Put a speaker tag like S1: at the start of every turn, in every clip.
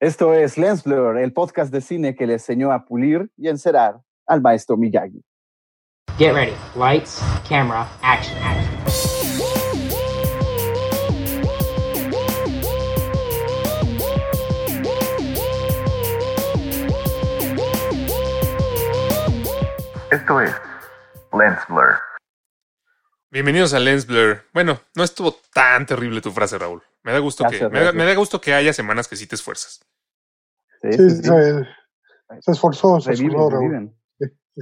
S1: Esto es Lens Blur, el podcast de cine que le enseñó a pulir y encerar al maestro Miyagi.
S2: Get ready. Lights, camera, action, action.
S3: Esto es Lens Blur.
S4: Bienvenidos a Lens Blur. Bueno, no estuvo tan terrible tu frase, Raúl. Me da gusto,
S1: Gracias,
S4: que, me, da,
S1: gracias.
S4: me da gusto que haya semanas que sí te esfuerzas.
S1: Sí,
S5: Sí,
S1: sí.
S5: Se, se esforzó, se
S1: Reviven,
S5: esforzó,
S1: reviven.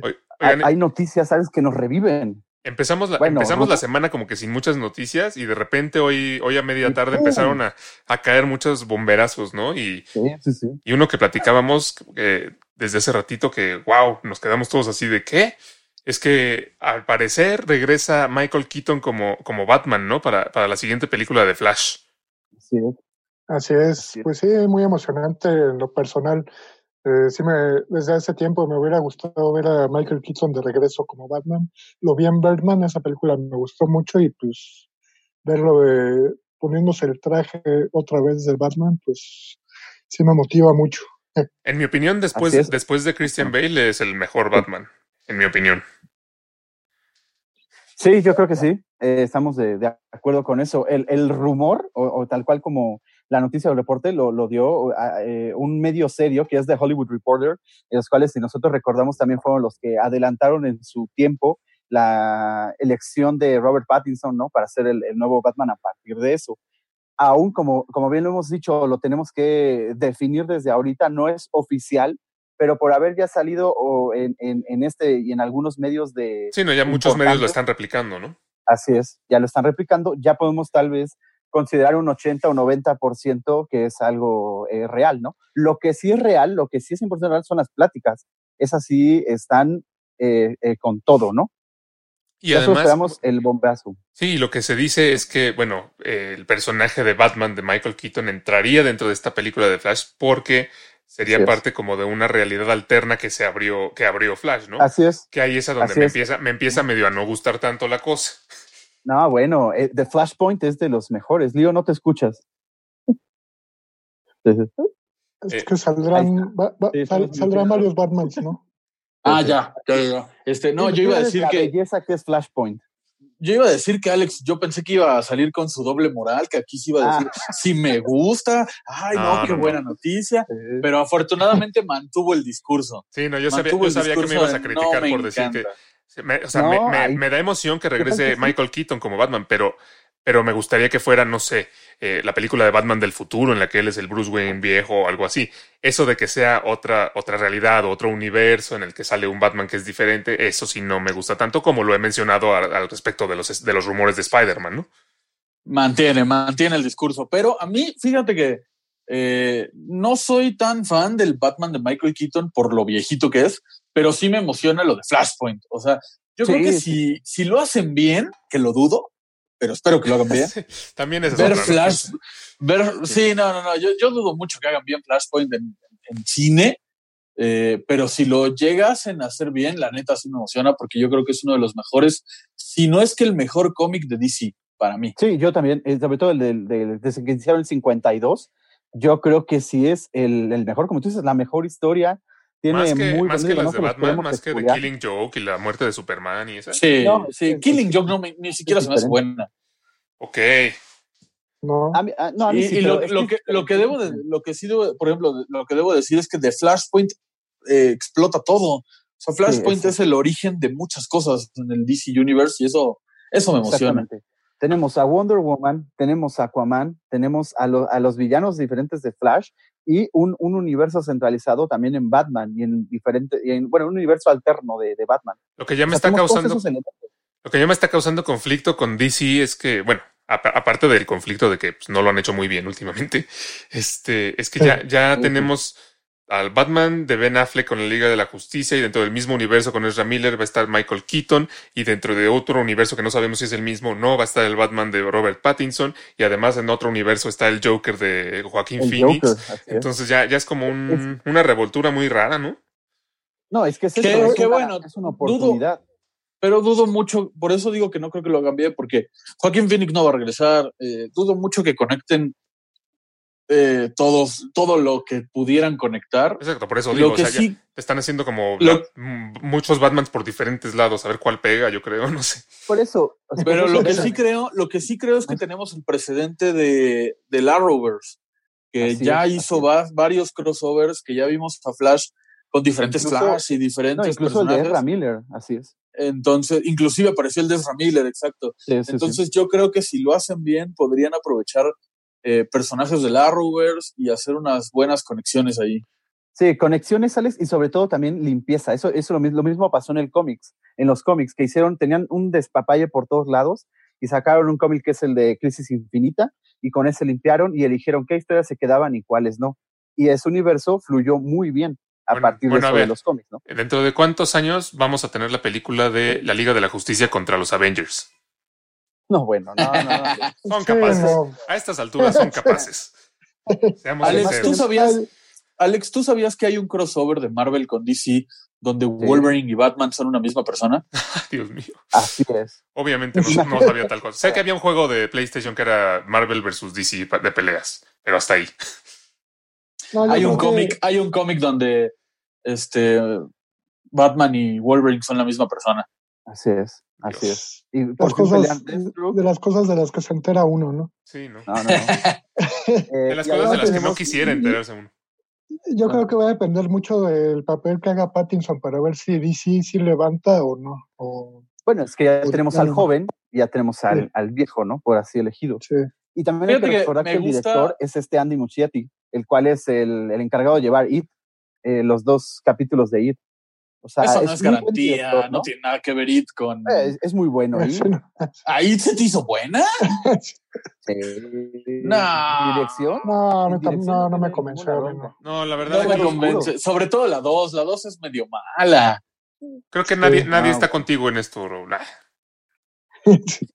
S4: Oy-
S1: Hay,
S4: oigan,
S1: hay noticias, ¿sabes? Que nos reviven.
S4: empezamos la,
S1: bueno,
S4: empezamos
S1: Ruth-
S4: la semana como que sin muchas noticias y de repente hoy, hoy a media tarde empezaron a, a caer muchos bomberazos, ¿no? Y,
S1: Sí, sí, sí.
S4: y uno que platicábamos eh, desde hace ratito que, wow, nos quedamos todos así de qué. Es que al parecer regresa Michael Keaton como, como Batman, ¿no? Para, para la siguiente película de Flash.
S1: sí.
S5: Así es,
S1: Así es.
S5: pues sí, muy emocionante en lo personal. Eh, sí, me, desde hace tiempo me hubiera gustado ver a Michael Keaton de regreso como Batman. Lo vi en Birdman, esa película me gustó mucho y pues verlo de poniéndose el traje otra vez de Batman, pues sí me motiva mucho.
S4: En mi opinión, después, después de Christian Bale es el mejor Batman. En mi opinión.
S1: Sí, yo creo que sí. Eh, estamos de, acuerdo con eso. El, rumor, o, tal cual como la noticia del reporte, lo, dio eh, un medio serio que es The Hollywood Reporter, en los cuales, si nosotros recordamos, también fueron los que adelantaron en su tiempo la elección de Robert Pattinson, ¿no? Para ser el, el nuevo Batman a partir de eso. Aún, como, como bien lo hemos dicho, lo tenemos que definir desde ahorita, no es oficial, pero por haber ya salido o en, en, en este y en algunos medios de,
S4: Sí, no, ya muchos medios lo están replicando, ¿no?
S1: Así es, ya lo están replicando, ya podemos tal vez considerar un 80 o 90% que es algo eh, real, ¿no? Lo que sí es real, lo que sí es importante real son las pláticas. Esas sí están eh, eh, con todo, ¿no?
S4: Y
S1: Ya
S4: además,
S1: el bombazo.
S4: sí, lo que se dice es que, bueno, el personaje de Batman de Michael Keaton entraría dentro de esta película de Flash porque sería
S1: Así es.
S4: parte como de una realidad alterna que se abrió, que abrió Flash, ¿no?
S1: Así es.
S4: Que ahí es a donde
S1: Así
S4: me
S1: es.
S4: empieza, me empieza medio a no gustar tanto la cosa.
S1: No, bueno, eh, The Flashpoint es de los mejores. Lío, no te escuchas. Sí.
S5: Es
S4: Eh,
S5: que saldrán, va- va-
S1: Sí,
S5: sal-
S1: estamos
S5: saldrán varios Batmans, ¿no?
S6: Ah,
S1: Sí,
S6: ya, ya, ya. Este, no, yo iba a decir
S1: la
S6: que,
S1: belleza que es Flashpoint.
S6: Yo iba a decir que Alex, yo pensé que iba a salir con su doble moral, que aquí sí iba a decir, si me gusta, ay, no,
S4: No,
S6: qué
S4: no, no.
S6: buena noticia.
S1: Sí.
S6: Pero afortunadamente mantuvo el discurso.
S4: Sí, no, yo sabía, yo que me ibas a criticar
S6: "No, me
S4: por decir que,
S6: encanta".
S4: Se me- o sea,
S1: No,
S4: me, me- da emoción que regrese
S1: que sí?
S4: Michael Keaton como Batman, pero, pero me gustaría que fuera, no sé, eh, la película de Batman del futuro en la que él es el Bruce Wayne viejo o algo así. Eso de que sea otra, otra realidad, otro universo en el que sale un Batman que es diferente, eso sí no me gusta tanto como lo he mencionado al, al respecto de los, de los rumores de Spider-Man, ¿no?
S6: Mantiene, mantiene el discurso. Pero a mí, fíjate que eh, no soy tan fan del Batman de Michael Keaton por lo viejito que es, pero sí me emociona lo de Flashpoint. O sea, yo
S1: Sí,
S6: creo que
S1: sí.
S6: si, si lo hacen bien, que lo dudo, pero espero que lo hagan bien.
S4: También es
S6: ver. Flash, ver, sí, no, no, no, yo, yo dudo mucho que hagan bien Flashpoint en, en cine, eh, pero si lo llegasen a hacer bien, la neta sí me emociona porque yo creo que es uno de los mejores, si no es que el mejor cómic de DC para mí.
S1: Sí, yo también, eh, sobre todo el del, del- desde que iniciaron el 52, yo creo que sí es el, el mejor, como tú dices, la mejor historia. Tiene
S4: Más que,
S1: muy
S4: más que las
S1: no
S4: de Batman, más que de. Killing Joke y la muerte de Superman y esa.
S6: Sí,
S1: No,
S6: sí,
S1: es-
S6: Killing
S1: es-
S6: Joke no ni siquiera
S1: es
S6: se me hace buena.
S4: Ok.
S5: No.
S1: A mí- ah, no, a mí
S6: Y,
S1: sí,
S6: y
S1: pero
S6: lo, que, lo que debo de, lo que sí debo, por ejemplo, lo que debo decir es que de Flashpoint eh, explota todo. O sea, Flashpoint es el origen de muchas cosas en el DC Universe y eso, eso me emociona.
S1: Tenemos a Wonder Woman, tenemos a Aquaman, tenemos a, lo- a los villanos diferentes de Flash y un, un universo centralizado también en Batman y en diferente, y en, bueno, un universo alterno de, de Batman.
S4: Lo que ya me
S1: O sea,
S4: está causando. Lo que ya me está causando conflicto con DC es que, bueno, apa- aparte del conflicto de que pues, no lo han hecho muy bien últimamente, este, es que ya, ya
S1: Sí.
S4: tenemos al Batman de Ben Affleck con la Liga de la Justicia y dentro del mismo universo con Ezra Miller va a estar Michael Keaton y dentro de otro universo que no sabemos si es el mismo o no va a estar el Batman de Robert Pattinson y además en otro universo está el Joker de Joaquín
S1: El
S4: Phoenix.
S1: Joker.
S4: Entonces ya, ya es como un- una revoltura muy rara, ¿no?
S1: No, es que es,
S6: Qué-
S1: eso, es
S6: qué
S1: una-
S6: bueno.
S1: es una
S6: Dudo-
S1: oportunidad.
S6: pero dudo mucho, por eso digo que no creo que lo hagan bien, porque Joaquín Phoenix no va a regresar, eh, dudo mucho que conecten eh, todos, todo lo que pudieran conectar.
S4: Exacto, por eso
S6: Lo
S4: digo, o
S6: que
S4: ya
S6: sí-
S4: te están haciendo como
S6: Lo-
S4: la- muchos Batmans por diferentes lados, a ver cuál pega, yo creo, no sé.
S1: Por eso. o sea,
S6: Pero
S1: por
S6: lo que sí creo, lo que sí creo es que tenemos el precedente de, del Arrowverse, que
S1: Así
S6: ya
S1: es,
S6: hizo va- varios crossovers, que ya vimos a Flash con diferentes
S1: Incluso-
S6: Flash y
S1: No,
S6: diferentes
S1: incluso el de
S6: personajes.
S1: Ezra Miller, así es.
S6: Entonces, inclusive apareció el de Ezra Miller, exacto.
S1: Sí, sí, sí.
S6: Entonces yo creo que si lo hacen bien, podrían aprovechar eh, personajes del Arrowverse y hacer unas buenas conexiones ahí.
S1: Sí, conexiones, Alex, y sobre todo también limpieza. Eso, eso lo, lo mismo pasó en el cómics, en los cómics, que hicieron, tenían un despapalle por todos lados y sacaron un cómic que es el de Crisis Infinita y con ese limpiaron y eligieron qué historias se quedaban y cuáles no. Y ese universo fluyó muy bien a
S4: Bueno,
S1: partir
S4: bueno,
S1: de
S4: a
S1: eso de los cómics, ¿no?
S4: ¿Dentro de cuántos años vamos a tener la película de la Liga de la Justicia contra los Avengers?
S1: No, bueno, no, no, no.
S4: Son
S5: Sí,
S4: capaces.
S5: no.
S4: A estas alturas son capaces. Seamos
S6: Alex, ¿tú sabías, Alex, ¿tú sabías que hay un crossover de Marvel con DC donde Wolverine y Batman son una misma persona?
S4: Dios mío.
S1: Así es.
S4: Obviamente no, no sabía tal cosa. Sé que había un juego de PlayStation que era Marvel versus DC de peleas, pero hasta ahí.
S5: No,
S6: Hay un
S5: que-
S6: cómic, hay un cómic donde este Batman y Wolverine son la misma persona.
S1: Así es, así es. Y
S5: Las cosas, de las cosas de las que se entera uno, ¿no?
S4: Sí, ¿no?
S1: No, no, no. Eh,
S4: De las cosas de las que no quisiera enterarse uno.
S5: Yo creo que va a depender mucho del papel que haga Pattinson para ver si DC sí levanta o no. O,
S1: Bueno, es que ya tenemos
S5: ya
S1: al
S5: no.
S1: joven y ya tenemos al,
S5: Sí.
S1: al viejo, ¿no? Por así elegido.
S5: sí.
S1: Y también hay
S6: Fíjate
S1: que
S6: que
S1: recordar que el
S6: gusta-
S1: director es este Andy Muschietti, el cual es el, el encargado de llevar IT, eh, los dos capítulos de IT. O sea,
S6: Eso no es garantía,
S1: director,
S6: no tiene nada que ver It con...
S1: Eh, Es, es muy bueno. ¿eh?
S6: ¿Ahí se te hizo buena?
S1: Sí.
S6: No.
S1: Dirección.
S5: No,
S1: dirección
S5: no,
S1: no
S5: me convenció. no.
S4: La verdad
S6: No me convence. Sobre todo la 2. La 2 es medio mala.
S4: creo que nadie,
S5: Sí,
S4: nadie
S1: no.
S4: está contigo en esto. Raúl. Ah,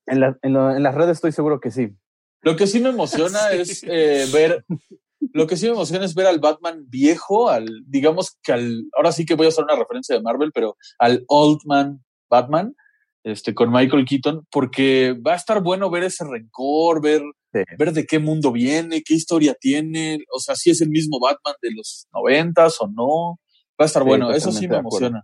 S1: En, la- en lo- en las redes estoy seguro que sí.
S6: Lo que sí me emociona
S4: Sí.
S6: es eh, ver. Lo que sí me emociona es ver al Batman viejo, al, digamos que al, ahora sí que voy a hacer una referencia de Marvel, pero al Old Man Batman, este, con Michael Keaton, porque va a estar bueno ver ese rencor, ver,
S1: Sí.
S6: ver de qué mundo viene, qué historia tiene, o sea, si es el mismo Batman de los noventas o no. Va a estar
S1: Sí,
S6: bueno, eso sí me emociona.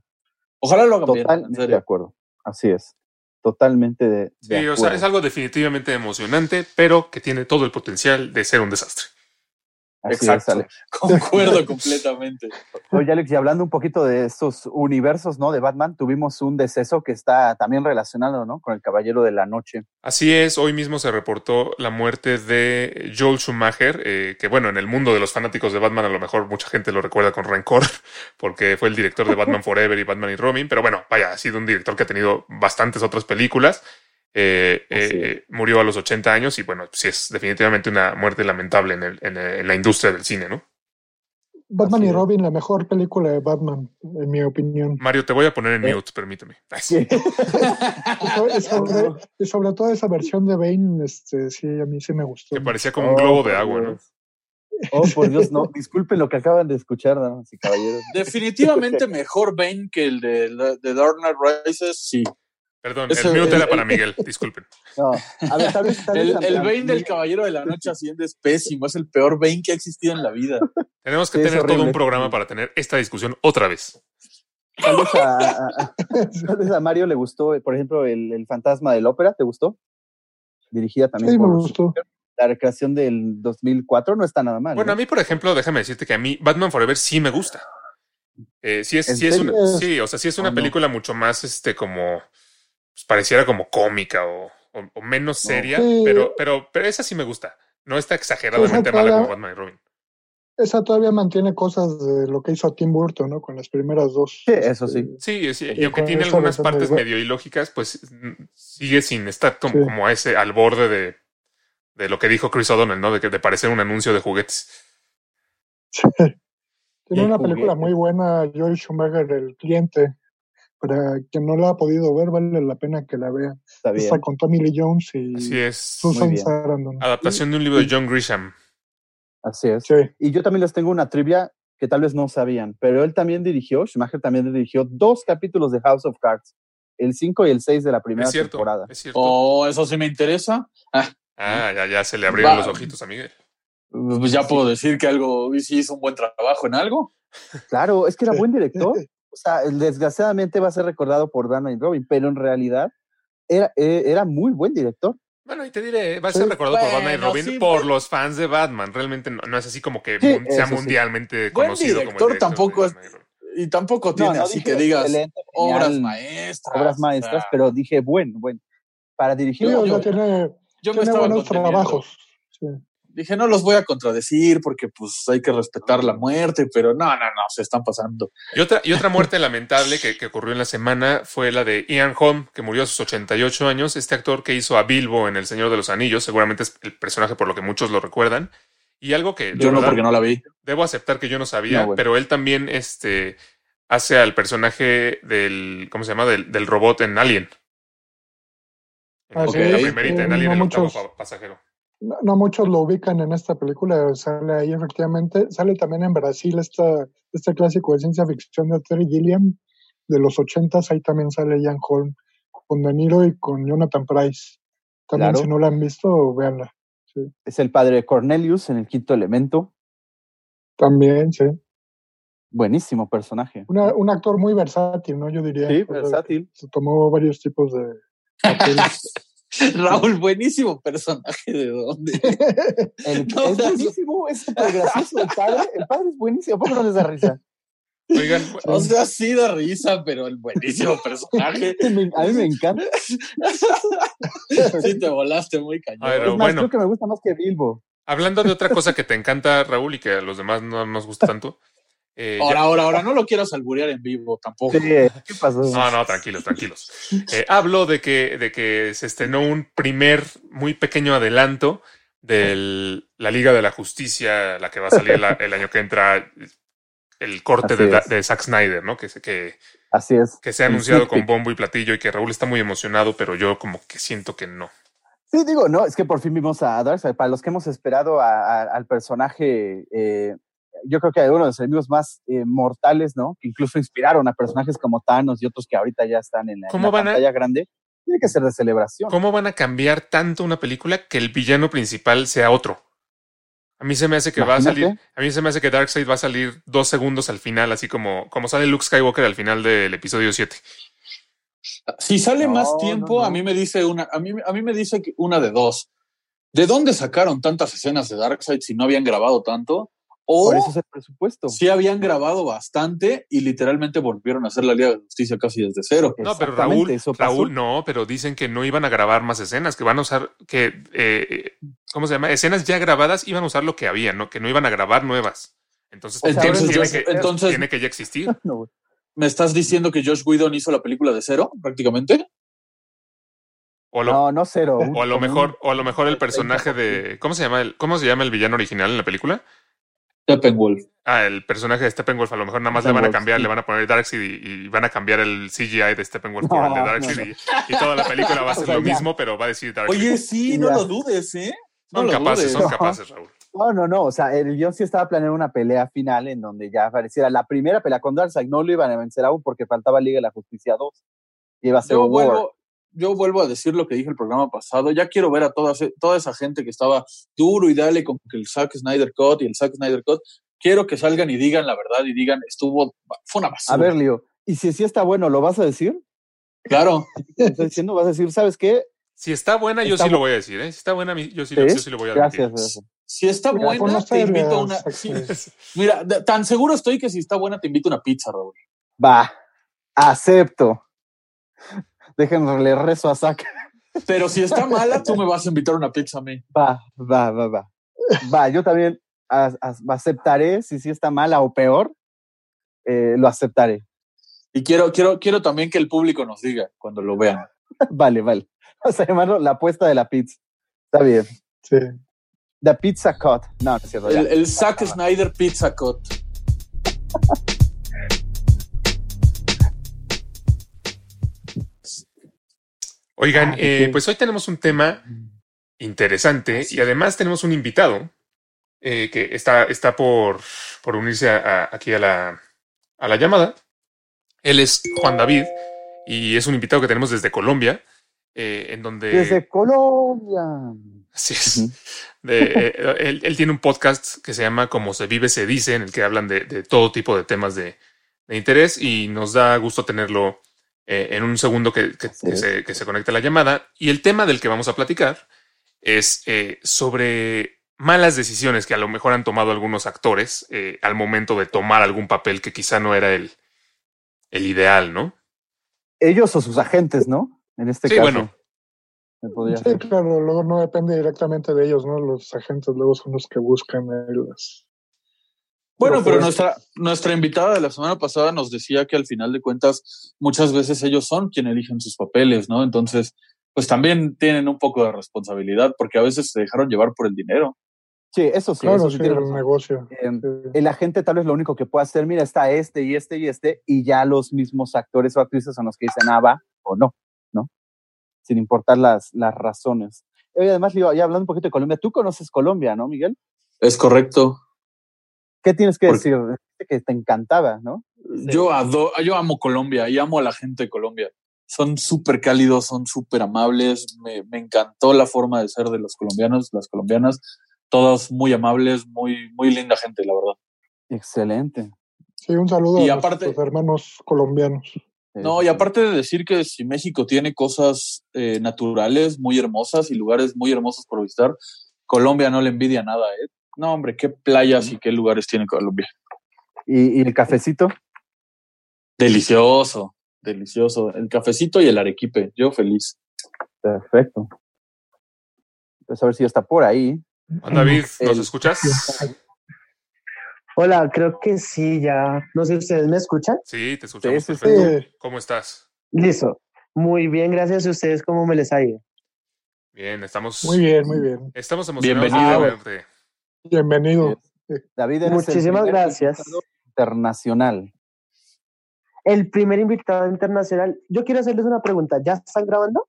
S6: Ojalá lo hagan bien, en
S1: Totalmente de acuerdo. Así es. Totalmente de, de
S4: Sí, o sea, es algo definitivamente emocionante, pero que tiene todo el potencial de ser un desastre.
S1: Así es,
S6: Exacto.
S1: Alex.
S6: Concuerdo completamente.
S1: Oye, Alex, y hablando un poquito de estos universos, ¿no? De Batman, tuvimos un deceso que está también relacionado, ¿no? Con el Caballero de la Noche.
S4: Así es, hoy mismo se reportó la muerte de Joel Schumacher, eh, que bueno, en el mundo de los fanáticos de Batman a lo mejor mucha gente lo recuerda con rencor, porque fue el director de Batman Forever y Batman y Robin, pero bueno, vaya, ha sido un director que ha tenido bastantes otras películas. Eh,
S1: Así
S4: eh, murió a los 80 años y bueno, sí es definitivamente una muerte lamentable en, el- en, en la industria del cine, ¿no?
S5: Batman
S1: Así
S5: y
S1: es.
S5: Robin, la mejor película de Batman, en mi opinión.
S4: Mario, te voy a poner en
S1: Eh.
S4: mute, permíteme. Sí.
S5: Sobre, sobre- y sobre todo esa versión de Bane, este, sí, a mí sí me gustó.
S4: Que parecía como un globo de agua, ¿no?
S1: Oh, por Dios, no. Disculpen lo que acaban de escuchar, damas y caballeros.
S6: Definitivamente mejor Bane que el de, de Dark Knight Rises, sí.
S4: Perdón, el mute era para
S6: el-
S4: Miguel, disculpen.
S1: No. A ver, tal vez, tal vez
S6: El, el Bane del Caballero de la Noche Asciende es pésimo, es el peor Bane que ha existido en la vida.
S4: Tenemos que
S1: Sí,
S4: tener todo un programa para tener esta discusión otra vez.
S1: Tal vez a, a- a- tal vez a Mario le gustó, por ejemplo, el, el fantasma del ópera, ¿te gustó? Dirigida también
S5: Sí, me
S1: por
S5: gustó.
S1: la recreación del 2004, no está nada mal.
S4: Bueno,
S1: ¿no?
S4: a mí, por ejemplo, déjame decirte que a mí Batman Forever sí me gusta. Eh, sí, es,
S1: ¿En
S4: sí, es una, sí, o sea, sí es una
S1: ¿O no?
S4: película mucho más, este, como, pues, pareciera como cómica o, o- o menos
S1: No.
S4: seria,
S5: Sí.
S4: pero, pero, pero esa sí me gusta. No está exageradamente
S5: Esa
S4: mala como Batman y Robin.
S5: Esa todavía mantiene cosas de lo que hizo Tim Burton, ¿no? Con las primeras dos.
S1: Sí, eso sí.
S4: Sí, sí, y
S5: Y
S4: aunque tiene algunas partes medio ilógicas, pues sigue sin estar como,
S5: Sí.
S4: como a ese, al borde de, de lo que dijo Chris O'Donnell, ¿no? De, que, de parecer un anuncio de juguetes.
S5: Tiene
S1: Y
S5: una
S1: el
S5: película
S1: juguete.
S5: muy buena, Joel Schumacher, El Cliente. Para quien no la ha podido ver, vale la pena que la vea.
S1: Está bien.
S5: Está con Tommy Lee Jones y
S4: Así es.
S5: Susan. Sarandon.
S4: Adaptación de un libro de John Grisham.
S1: Así es.
S5: Sí,
S1: Y yo también les tengo una trivia que tal vez no sabían, pero él también dirigió, Schumacher también dirigió dos capítulos de House of Cards, el 5 y el 6 de la primera
S4: Es cierto.
S1: temporada.
S4: Es cierto.
S6: Oh, eso sí me interesa. Ah,
S4: Ah, ya, ya se le abrieron
S6: Va.
S4: los ojitos a Miguel.
S6: Pues ya puedo decir que algo sí hizo un buen trabajo en algo.
S1: Claro, es que era buen director. O sea, desgraciadamente va a ser recordado por Batman y Robin, pero en realidad era, eh, era muy buen director.
S4: Bueno, y te diré, va a ser recordado por Batman y Robin
S6: sí,
S4: por los fans de Batman. Realmente no, no es así como que
S1: Sí,
S4: mun- sea
S1: sí.
S4: mundialmente
S6: Buen
S4: conocido como el
S6: director
S4: director
S6: tampoco es-
S4: y
S6: tampoco tiene
S1: no
S6: así
S1: dije
S6: que digas obras maestras.
S1: obras
S6: o
S1: maestras,
S6: sea,
S1: pero dije, bueno, bueno, para dirigir
S6: Yo-
S5: o sea,
S6: yo-
S5: tiene,
S6: yo me estaba
S5: buenos trabajos.
S6: Dije, no los voy a contradecir porque pues hay que respetar la muerte, pero no, no, no, se están pasando.
S4: Y otra, y otra muerte lamentable que, que ocurrió en la semana fue la de Ian Holm, que murió a sus 88 años. Este actor que hizo a Bilbo en El Señor de los Anillos, seguramente es el personaje por lo que muchos lo recuerdan. Y algo que
S6: Yo no
S4: verdad,
S6: porque no la vi.
S4: debo aceptar que yo no sabía,
S1: No, bueno.
S4: pero él también este, hace al personaje del, ¿cómo se llama? Del, del robot en Alien. En
S5: Ah,
S4: la primerita, en
S5: no
S4: Alien, el octavo
S5: muchos-
S4: pa- pasajero.
S5: No, no muchos lo ubican en esta película, sale ahí efectivamente. Sale también en Brasil esta, este clásico de ciencia ficción de Terry Gilliam de los ochentas, ahí también sale Ian Holm con De Niro y con Jonathan Price. También
S1: Claro.
S5: si no la han visto, véanla.
S1: Es el padre de Cornelius en el quinto elemento.
S5: También, sí.
S1: Buenísimo personaje.
S5: Una- un actor muy versátil, ¿no? Yo diría.
S1: Sí, versátil.
S5: Se tomó varios tipos de papeles.
S6: Raúl, buenísimo personaje de dónde.
S1: El-
S6: No,
S1: es buenísimo, es súper gracioso. El padre, el padre es buenísimo. ¿Por qué no les da risa?
S4: Oigan,
S6: O sea, sí da risa, pero el buenísimo personaje.
S1: A mí me encanta.
S6: Sí te volaste muy cañón.
S4: A ver,
S1: Es más,
S4: bueno.
S1: creo que me gusta más que Bilbo.
S4: hablando de otra cosa que te encanta, Raúl, y que a los demás no nos gusta tanto. Eh, ya-
S6: Ahora, ahora, ahora, no lo quieras alburear en vivo tampoco.
S1: Sí, ¿Qué pasó?
S4: No, no, tranquilos, tranquilos. Eh, hablo de que, de que se estrenó un primer, muy pequeño adelanto de la Liga de la Justicia, la que va a salir la- el año que entra, el corte de, Zack Snyder, ¿no? Que, se- que,
S1: Así es.
S4: que se ha
S1: Un
S4: anunciado con bombo y platillo y que Raúl está muy emocionado, pero yo como que siento que no.
S1: Sí, digo, no, es que por fin vimos a Darkseid. Para los que hemos esperado a- a- al personaje, eh, yo creo que uno de los enemigos más eh, mortales, ¿no? Que incluso inspiraron a personajes como Thanos y otros que ahorita ya están en la, en
S4: ¿Cómo
S1: la
S4: van a-
S1: pantalla grande. Tiene que ser de celebración.
S4: ¿Cómo van a cambiar tanto una película que el villano principal sea otro? A mí se me hace que va a salir, a mí se me hace que Darkseid va a salir dos segundos al final, así como, como sale Luke Skywalker al final del episodio 7.
S6: Si sale
S1: No,
S6: más tiempo,
S1: no.
S6: a mí me dice una, a mí, a mí me dice que una de dos. ¿De dónde sacaron tantas escenas de Darkseid si no habían grabado tanto? O
S1: Por eso es el presupuesto.
S6: si habían grabado bastante y literalmente volvieron a hacer la Liga de Justicia casi desde cero.
S4: No, pero Raúl,
S1: eso.
S4: Raúl, no, pero dicen que no iban a grabar más escenas, que van a usar, que, eh, ¿cómo se llama? Escenas ya grabadas iban a usar lo que había, ¿no? Que no iban a grabar nuevas. Entonces, tiene, que,
S6: entonces-
S4: tiene que ya existir.
S1: No.
S6: ¿Me estás diciendo que Josh Whedon hizo la película de cero, prácticamente?
S4: O, lo-
S1: no, no cero.
S4: o a lo mejor, o a lo mejor el personaje de. ¿Cómo se llama el, cómo se llama el villano original en la película?
S6: Steppenwolf.
S4: Ah, el personaje de Steppenwolf, a lo mejor nada más le van a cambiar,
S1: sí.
S4: le van a poner Darkseid y, y van a cambiar el CGI de Steppenwolf por el de
S1: No,
S4: Darkseid
S1: no,
S4: Y, y toda la película va a
S1: O
S4: ser
S1: sea,
S4: lo
S1: ya.
S4: mismo, pero va a decir Darkseid.
S6: Oye, sí, no
S1: Ya.
S6: lo dudes, ¿eh? No
S4: son capaces,
S6: dudes.
S4: son capaces, Raúl.
S1: No, no, no. O sea, el guion sí estaba planeando una pelea final en donde ya apareciera la primera pelea con Darkseid. No lo iban a vencer aún porque faltaba Liga de la Justicia 2. Y iba a ser
S6: Yo
S1: un War.
S6: vuelvo, yo vuelvo a decir lo que dije el programa pasado. Ya quiero ver a toda, toda esa gente que estaba duro y dale con que el Zack Snyder Cut y el Zack Snyder Cut. Quiero que salgan y digan la verdad y digan, estuvo, fue una basura.
S1: A ver, Leo. Y si sí está bueno, ¿lo vas a decir?
S6: Claro.
S1: ¿Te estoy diciendo? ¿Vas a decir, sabes qué?
S4: Si está buena, yo
S1: Está
S4: sí lo voy a decir, ¿eh? Si está buena, yo sí,
S1: ¿Sí?
S4: lo, yo sí lo voy a admitir.
S1: Gracias, gracias.
S6: Si está
S5: Mira,
S6: buena, te invito a una. Sí. Mira, tan seguro estoy que si está buena, te invito a una pizza, Raúl.
S1: Va. Acepto. Déjenme le rezo a Zack.
S6: Pero si está mala, tú me vas a invitar a una pizza a mí.
S1: Va, va, va, va. Va, yo también a- a- aceptaré si sí está mala o peor. eh, lo aceptaré.
S6: Y quiero, quiero, quiero también que el público nos diga cuando lo vean.
S1: Vale, vale. Vamos a llamarlo la apuesta de la pizza. Está bien.
S5: Sí.
S1: The Pizza Cut. No, no es cierto. ya.
S6: El, el Zack Snyder Pizza Cut.
S4: Oigan,
S1: Ah,
S4: eh, pues hoy tenemos un tema interesante y además tenemos un invitado eh, que está, está por, por unirse a- a- aquí a la, a la llamada. Él es Juan David y es un invitado que tenemos desde Colombia, eh, en donde...
S1: Desde Colombia.
S4: Así es. De, él, él tiene un podcast que se llama Como se vive, se dice, en el que hablan de, de todo tipo de temas de, de interés y nos da gusto tenerlo eh, en un segundo que, se, que se conecte la llamada. Y el tema del que vamos a platicar es eh, sobre malas decisiones que a lo mejor han tomado algunos actores eh, al momento de tomar algún papel que quizá no era el, el ideal, ¿no?
S1: Ellos o sus agentes, ¿no? En este
S4: Sí,
S1: caso.
S4: bueno.
S5: Sí,
S1: ser.
S5: claro, luego no depende directamente de ellos, ¿no? Los agentes luego son los que buscan las...
S6: Bueno,
S5: Pero
S6: pero nuestra, nuestra invitada de la semana pasada nos decía que al final de cuentas muchas veces ellos son quienes eligen sus papeles, ¿no? Entonces, pues también tienen un poco de responsabilidad porque a veces se dejaron llevar por el dinero.
S1: Sí, eso sí.
S5: claro,
S1: eso
S5: sí,
S1: sí tiene
S5: el
S1: razón.
S5: negocio.
S1: Em,
S5: sí.
S1: el agente tal vez lo único que puede hacer, mira, está este y este y este, y ya los mismos actores o actrices son los que dicen, ah, va o no, ¿no? Sin importar las, las razones. Y además, ya hablando un poquito de Colombia, tú conoces Colombia, ¿no, Miguel?
S6: Es correcto.
S1: ¿Qué tienes que decir? Que te encantaba, ¿no?
S6: Yo, ado- yo amo Colombia y amo a la gente de Colombia. Son súper cálidos, son súper amables. Me, me encantó la forma de ser de los colombianos, las colombianas. Todos muy amables, muy, muy linda gente, la verdad.
S1: Excelente.
S5: Sí, un saludo
S6: Y
S5: a
S6: aparte-
S5: nuestros hermanos colombianos.
S6: No, y aparte de decir que si México tiene cosas eh, naturales muy hermosas y lugares muy hermosos por visitar, Colombia no le envidia nada, ¿eh? No, hombre, qué playas y qué lugares tiene Colombia.
S1: ¿Y, y el cafecito?
S6: Delicioso, delicioso. El cafecito y el arequipe, yo feliz.
S1: Perfecto. Pues a ver si ya está por ahí.
S4: Juan David, ¿nos
S1: El-
S4: escuchas?
S7: Hola, creo que sí, ya. No sé, ¿ustedes me escuchan?
S4: Sí, te escuchamos
S1: Sí, sí, sí.
S4: perfecto.
S5: Sí,
S4: ¿Cómo estás?
S7: Listo. Muy bien, gracias a ustedes. ¿Cómo me les ha ido?
S4: Bien, estamos,
S5: muy bien, muy bien.
S4: estamos emocionados
S6: Bienvenido.
S4: de verte.
S5: Bienvenido.
S1: David, eres
S7: Muchísimas gracias.
S1: internacional.
S7: El primer invitado internacional. Yo quiero hacerles una pregunta. ¿Ya están grabando?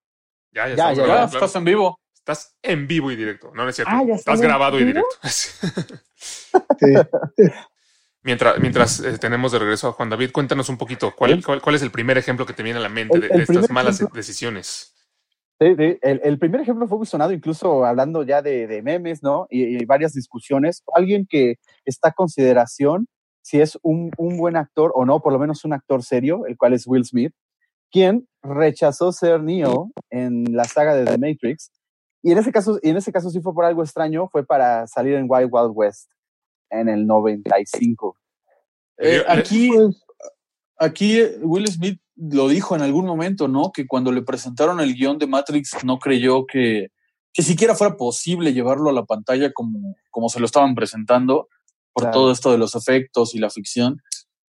S4: Ya, ya,
S1: Ya,
S4: estamos
S1: ya,
S6: Ya,
S4: grabando, claro.
S6: estás en vivo.
S4: Estás en vivo y directo, no, no es cierto.
S7: Ah, ¿ya
S4: estás grabado y directo.
S5: Sí.
S4: mientras mientras eh, tenemos de regreso a Juan David, cuéntanos un poquito, ¿cuál,
S1: Sí.
S4: cuál, cuál es el primer ejemplo que te viene a la mente
S1: El-
S4: de, estas malas
S1: ejemplo-
S4: decisiones?
S1: Sí, sí. El, el primer ejemplo fue sonado incluso hablando ya de, de memes, ¿no? Y, y varias discusiones. Alguien que está a consideración si es un, un buen actor o no, por lo menos un actor serio, el cual es Will Smith, quien rechazó ser Neo en la saga de The Matrix. Y en ese caso, y en ese caso sí fue por algo extraño, fue para salir en Wild Wild West en el 95.
S6: Eh,
S4: Le-
S6: aquí,
S5: Pues,
S6: aquí eh, Will Smith lo dijo en algún momento, ¿no? Que cuando le presentaron el guion de Matrix no creyó que, que siquiera fuera posible llevarlo a la pantalla como, como se lo estaban presentando por
S1: Claro.
S6: todo esto de los efectos y la ficción.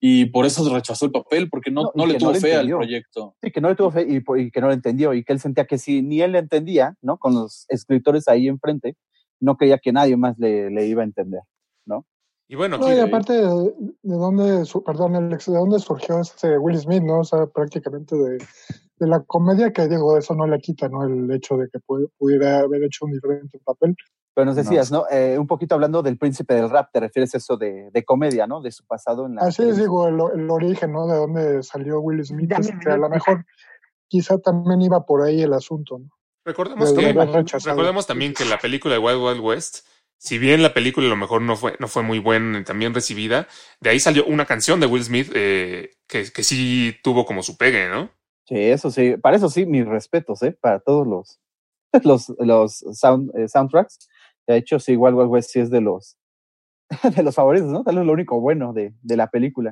S6: Y por eso rechazó el papel, porque no,
S1: No,
S6: le tuvo
S1: no
S6: fe al proyecto.
S1: Sí, que no le tuvo fe y, y que no lo entendió y que él sentía que si ni él le entendía, ¿no? Con los escritores ahí enfrente, no creía que nadie más le, le iba a entender.
S4: Y bueno,
S5: no,
S4: aquí,
S5: y aparte de, de dónde, su- perdón, Alex, de dónde surgió este Will Smith, ¿no? O sea, prácticamente de, de la comedia que digo, eso no le quita, ¿no? El hecho de que pu- pudiera haber hecho un diferente papel.
S1: Pero nos
S6: No.
S1: decías, ¿no? Eh, un poquito hablando del príncipe del rap, te refieres a eso de, de comedia, ¿no? De su pasado en la.
S5: Así es, digo, el, el origen, ¿no? De dónde salió Will Smith, que a lo mejor quizá también iba por ahí el asunto, ¿no?
S4: recordemos,
S5: de
S4: que, recordemos también que la película de Wild Wild West, si bien la película a lo mejor no fue, no fue muy buena, también recibida, de ahí salió una canción de Will Smith eh, que, que sí tuvo como su pegue, ¿no?
S1: Sí, eso sí. Para eso sí, mis respetos, ¿eh? Para todos los, los, los sound, eh, soundtracks. De hecho, sí, igual Wild West sí es de los, de los favoritos, ¿no? Tal vez lo único bueno de, de la película.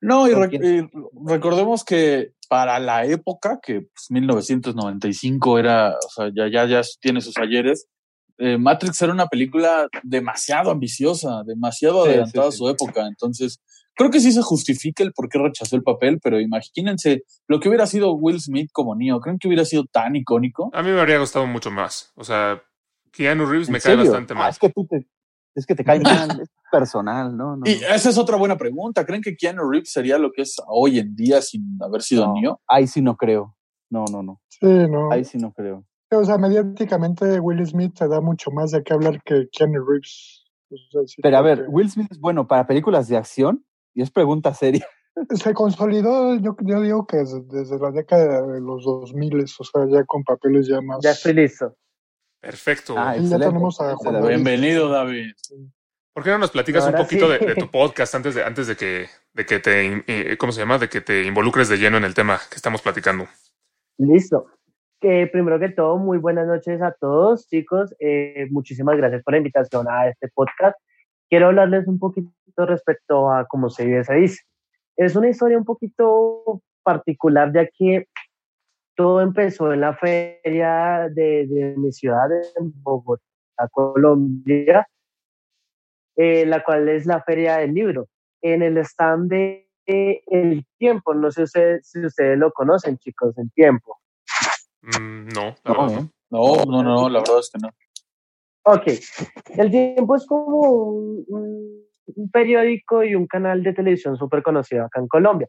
S6: No, y, y recordemos que para la época, que pues, 1995 era, o sea, ya, ya, ya tiene sus ayeres, eh, Matrix era una película demasiado ambiciosa, demasiado
S1: Sí,
S6: adelantada
S1: sí,
S6: a su época. Entonces, creo que sí se justifica el por qué rechazó el papel, pero imagínense lo que hubiera sido Will Smith como Neo. ¿Creen que hubiera sido tan icónico?
S4: A mí me habría gustado mucho más. O sea, Keanu Reeves
S1: ¿En
S4: me cae
S1: serio?
S4: bastante
S1: Ah,
S4: mal.
S1: es que tú te, es que te cae mal, es personal, ¿no? no
S6: Y esa es otra buena pregunta. ¿Creen que Keanu Reeves sería lo que es hoy en día sin haber sido
S1: no,
S6: Neo?
S1: Ahí sí no creo. No, no, no.
S5: Sí, ¿no?
S1: Ahí sí no creo.
S5: O sea, mediáticamente Will Smith te da mucho más de qué hablar que Keanu Reeves. O sea, sí
S1: Pero a ver, Will Smith es bueno para películas de acción y es pregunta seria.
S5: se consolidó, yo, yo digo que desde, desde la década de los 2000, o sea, ya con papeles ya más...
S7: Ya estoy listo.
S4: Perfecto.
S1: Ah,
S5: Ya tenemos a Juan
S1: David.
S6: Bienvenido, David.
S4: ¿Por qué no nos platicas un poquito
S7: sí.
S4: de, de tu podcast antes de, antes de que, de que te, eh, ¿cómo se llama? De que te involucres de lleno en el tema que estamos platicando.
S7: Listo. Primero que todo, muy buenas noches a todos, chicos. Eh, muchísimas gracias por la invitación a este podcast. Quiero hablarles un poquito respecto a cómo se vive, se dice. Es una historia un poquito particular, ya que todo empezó en la feria de, mi ciudad, en Bogotá, Colombia, eh, la cual es la feria del libro. En el stand de eh, El Tiempo, no sé ustedes, si ustedes lo conocen, chicos, El Tiempo.
S4: Mm, no, la
S1: No. ¿eh?
S6: No, no, no, la verdad es que no.
S7: Ok, El Tiempo es como un, un- un periódico y un canal de televisión súper conocido acá en Colombia.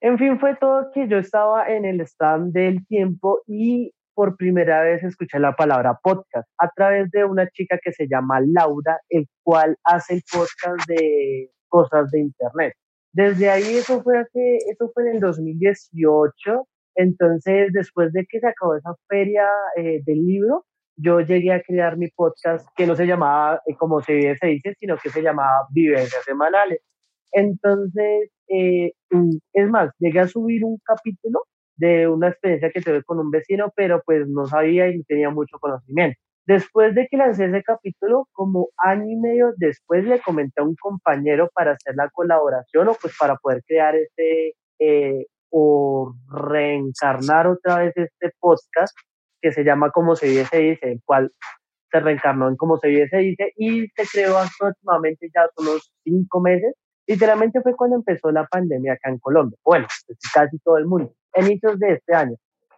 S7: En fin, fue todo que yo estaba en el stand del Tiempo y por primera vez escuché la palabra podcast a través de una chica que se llama Laura, el cual hace el podcast de cosas de Internet. Desde ahí eso fue hace, eso fue en el 2018. Entonces, después de que se acabó esa feria eh, del libro, yo llegué a crear mi podcast que no se llamaba eh, como se, dice, sino que se llamaba Vivencias Semanales. Entonces, eh, mm, es más, llegué a subir un capítulo de una experiencia que tuve con un vecino, pero pues no sabía y no tenía mucho conocimiento. Después de que lancé ese capítulo, como año y medio después le comenté a un compañero para hacer la colaboración o pues para poder crear este eh, o reencarnar otra vez este podcast que se llama Como se vive se dice, el cual se reencarnó en Como se vive se dice y se creó aproximadamente ya unos cinco meses. Literalmente fue cuando empezó la pandemia acá en Colombia. Bueno, pues, casi todo el mundo. Inicios de este año.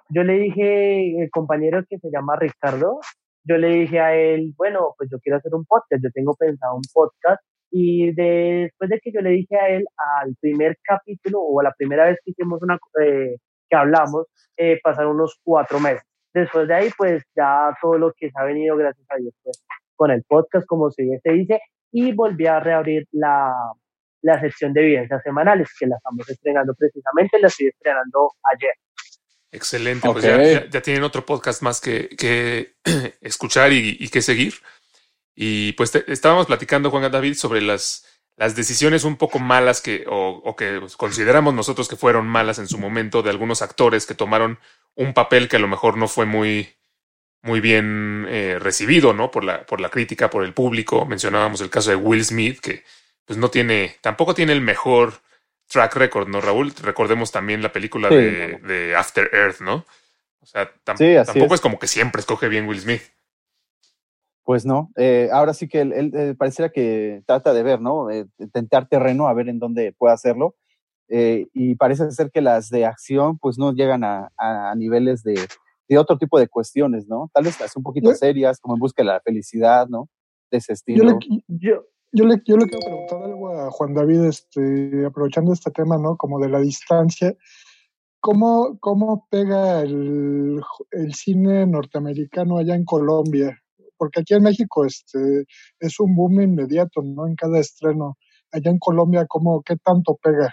S7: Yo le dije, el compañero que se llama Ricardo, yo le dije a él, bueno, pues yo quiero hacer un podcast, yo tengo pensado un podcast. Y después de que yo le dije a él, al primer capítulo o a la primera vez que hicimos una, eh, que hablamos, eh, pasaron unos cuatro meses. Después de ahí, pues ya todo lo que se ha venido, gracias a Dios, pues con el podcast, como se dice, y volví a reabrir la, la sección de evidencias semanales, que la estamos estrenando precisamente, la estoy estrenando ayer.
S4: Excelente. Pues
S6: Ok.
S4: ya, ya- ya tienen otro podcast más que, que escuchar y, y que seguir. Y pues te- estábamos platicando, Juan David, sobre las, las decisiones un poco malas que, o, o que consideramos nosotros que fueron malas en su momento de algunos actores que tomaron un papel que a lo mejor no fue muy, muy bien eh, recibido, ¿no? Por la, por la crítica, por el público. Mencionábamos el caso de Will Smith, que pues no tiene, tampoco tiene el mejor track record, ¿no, Raúl? Recordemos también la película
S1: Sí.
S4: de, de After Earth, ¿no? O sea, tam-
S1: Sí, así
S4: tampoco
S1: es.
S4: es. como que siempre escoge bien Will Smith.
S1: Pues no, eh, ahora sí que él, él, eh, pareciera que trata de ver, ¿no? Eh, tentar terreno a ver en dónde puede hacerlo. Eh, y parece ser que las de acción pues no llegan a, a niveles de, de otro tipo de cuestiones, ¿no? Tal vez las un poquito
S5: Yo-
S1: serias, como en busca de la felicidad, ¿no? De ese
S5: Yo
S1: estilo.
S5: le,
S7: Yo,
S5: yo, le, yo le quiero preguntar algo a Juan David, este, aprovechando este tema, ¿no? Como de la distancia. ¿Cómo, cómo pega el, el cine norteamericano allá en Colombia? Porque aquí en México este, es un boom inmediato, ¿no? En cada estreno. Allá en Colombia, ¿cómo, ¿qué tanto pega?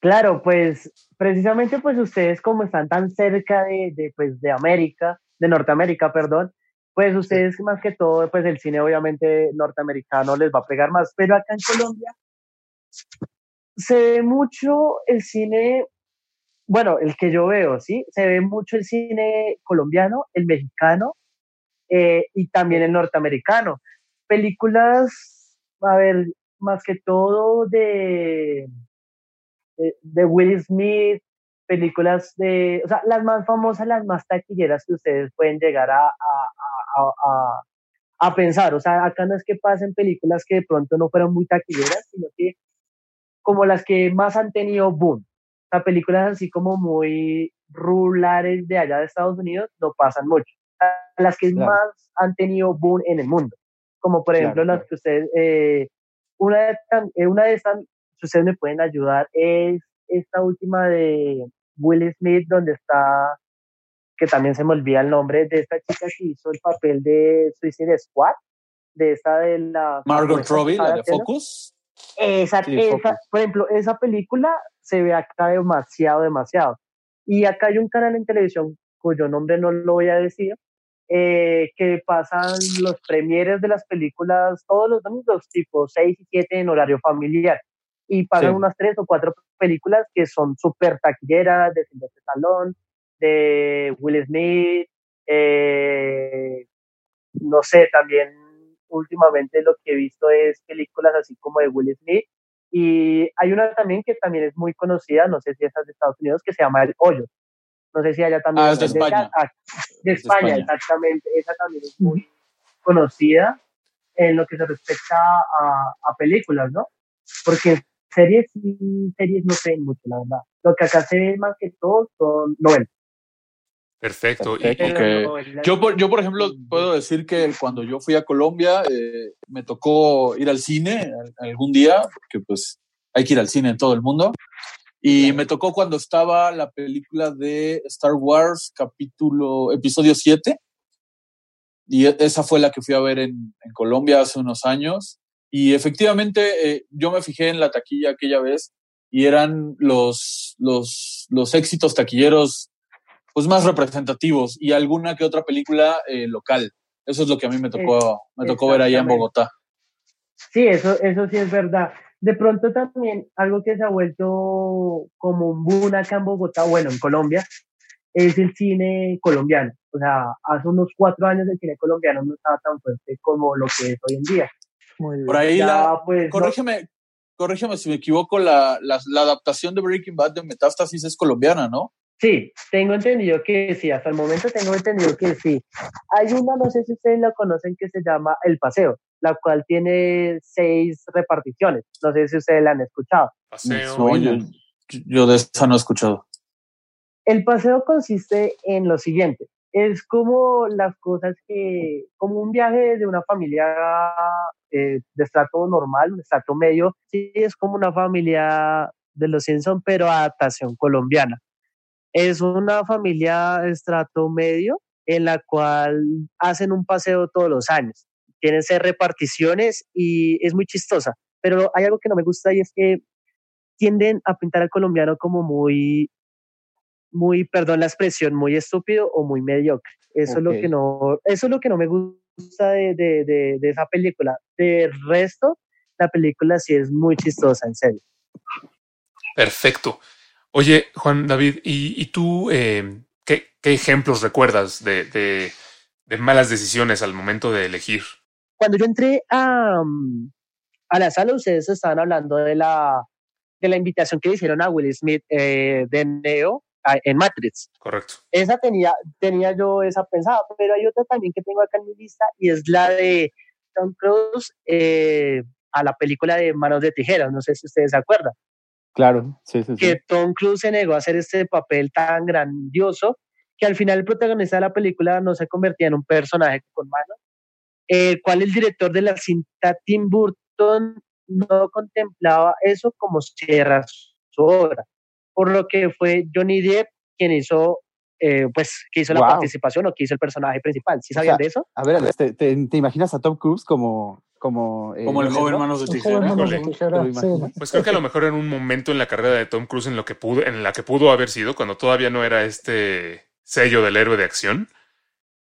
S7: Claro, pues precisamente pues ustedes como están tan cerca de, de, pues, de América, de Norteamérica, perdón, pues ustedes más que todo, pues el cine obviamente norteamericano les va a pegar más, pero acá en Colombia se ve mucho el cine, bueno, el que yo veo, ¿sí? Se ve mucho el cine colombiano, el mexicano eh, y también el norteamericano. Películas, a ver, más que todo de de, Will Smith, películas de, o sea, las más famosas, las más taquilleras que ustedes pueden llegar a, a, a, a pensar. O sea, acá no es que pasen películas que de pronto no fueron muy taquilleras, sino que como las que más han tenido boom. O sea, películas así como muy rurales de allá de Estados Unidos no pasan mucho. Las que
S1: Claro.
S7: más han tenido boom en el mundo. Como por ejemplo
S1: Claro,
S7: las que ustedes, eh, una, de, eh, una de estas si ustedes me pueden ayudar, es esta última de Will Smith, donde está, que también se me olvida el nombre, de esta chica que hizo el papel de Suicide Squad, de esta de la...
S6: Margot
S7: esa
S6: Robbie, la de. Focus.
S7: Esa,
S1: Sí,
S7: esa-
S1: Focus.
S7: por ejemplo, esa película se ve acá demasiado, demasiado. Y acá hay un canal en televisión cuyo nombre no lo voy a decir, eh, que pasan los premieres de las películas todos los domingos, tipo 6 y 7 en horario familiar. Y pasan
S1: Sí.
S7: unas tres o cuatro películas que son súper taquilleras, de Sylvester Stallone, de Will Smith, eh, no sé, también últimamente lo que he visto es películas así como de Will Smith. Y hay una también que también es muy conocida, no sé si es de Estados Unidos, que se llama El Hoyo. No sé si allá también.
S6: Ah, es de España.
S7: ah, de
S6: Es de
S7: España,
S6: España.
S7: exactamente. Esa también es muy conocida en lo que se respecta a, a películas, ¿no? Porque series y series no se ven mucho, la verdad. Lo que acá se ve más que todo son novelas.
S4: Perfecto.
S1: Perfecto.
S4: y-
S6: Yo por, yo, por ejemplo, puedo decir que cuando yo fui a Colombia, eh, me tocó ir al cine al- algún día, porque pues hay que ir al cine en todo el mundo. Y me tocó cuando estaba la película de Star Wars, capítulo, episodio 7. Y e- esa fue la que fui a ver en, en Colombia hace unos años. Y efectivamente, eh, yo me fijé en la taquilla aquella vez y eran los, los, los éxitos taquilleros pues más representativos y alguna que otra película eh, local. Eso es lo que a mí me tocó, me tocó ver allá en. Bogotá.
S7: Sí, eso, eso sí es verdad. De pronto también algo que se ha vuelto como un boom acá en Bogotá, bueno, en Colombia, es el cine colombiano. O sea, hace unos cuatro años el cine colombiano no estaba tan fuerte como lo que es hoy en día.
S5: Muy.
S6: Por ahí
S7: Ya,
S6: la,
S7: pues, no-
S6: corrígeme, corrígeme si me equivoco, la, la, la adaptación de Breaking Bad de Metástasis es colombiana, ¿no?
S7: Sí, tengo entendido que sí, hasta el momento tengo entendido que sí. Hay una, no sé si ustedes la conocen, que se llama El Paseo, la cual tiene seis reparticiones. No sé si ustedes la han escuchado.
S4: paseo.
S6: yo- yo de esa no he escuchado.
S7: El paseo consiste en lo siguiente. Es como las cosas que, como un viaje de una familia eh, de estrato normal, un estrato medio. Sí, es como una familia de los Simpson, pero adaptación colombiana. Es una familia de estrato medio en la cual hacen un paseo todos los años. Tienen ser reparticiones y es muy chistosa. Pero hay algo que no me gusta y es que tienden a pintar al colombiano como muy muy, perdón la expresión, muy estúpido o muy mediocre. Eso es lo que no, eso es lo que no me gusta de, de, de, de esa película. De resto, la película sí es muy chistosa, en serio.
S4: Perfecto. Oye, Juan David, ¿y, y tú eh, ¿qué, qué ejemplos recuerdas de, de- de malas decisiones al momento de elegir?
S7: Cuando yo entré a, mm, a la sala, ustedes estaban hablando de la, de la invitación que le hicieron a Will Smith eh, de Neo en Matrix.
S4: Correcto.
S7: esa tenía, tenía yo esa pensada, pero hay otra también que tengo acá en mi lista y es la de Tom Cruise eh, a la película de Manos de Tijeras, no sé si ustedes se acuerdan,
S1: Claro, sí, sí, sí.
S7: que Tom Cruise se negó a hacer este papel tan grandioso que al final el protagonista de la película no se convertía en un personaje con manos, el cual el director de la cinta Tim Burton no contemplaba eso como si era su obra, por lo que fue Johnny Depp quien hizo, eh, pues, que hizo la participación o que hizo el personaje principal. ¿Sí
S1: O
S7: sabían
S1: sea,
S7: de eso?
S1: A ver, ¿te, te, te imaginas a Tom Cruise como... Como, eh,
S6: Como el joven manos de tijera.
S5: manos de
S4: Híjole.
S5: tijera,
S1: ¿Te lo
S5: sí.
S4: Pues creo que a lo mejor en un momento en la carrera de Tom Cruise en lo que pudo, en la que pudo haber sido, cuando todavía no era este sello del héroe de acción.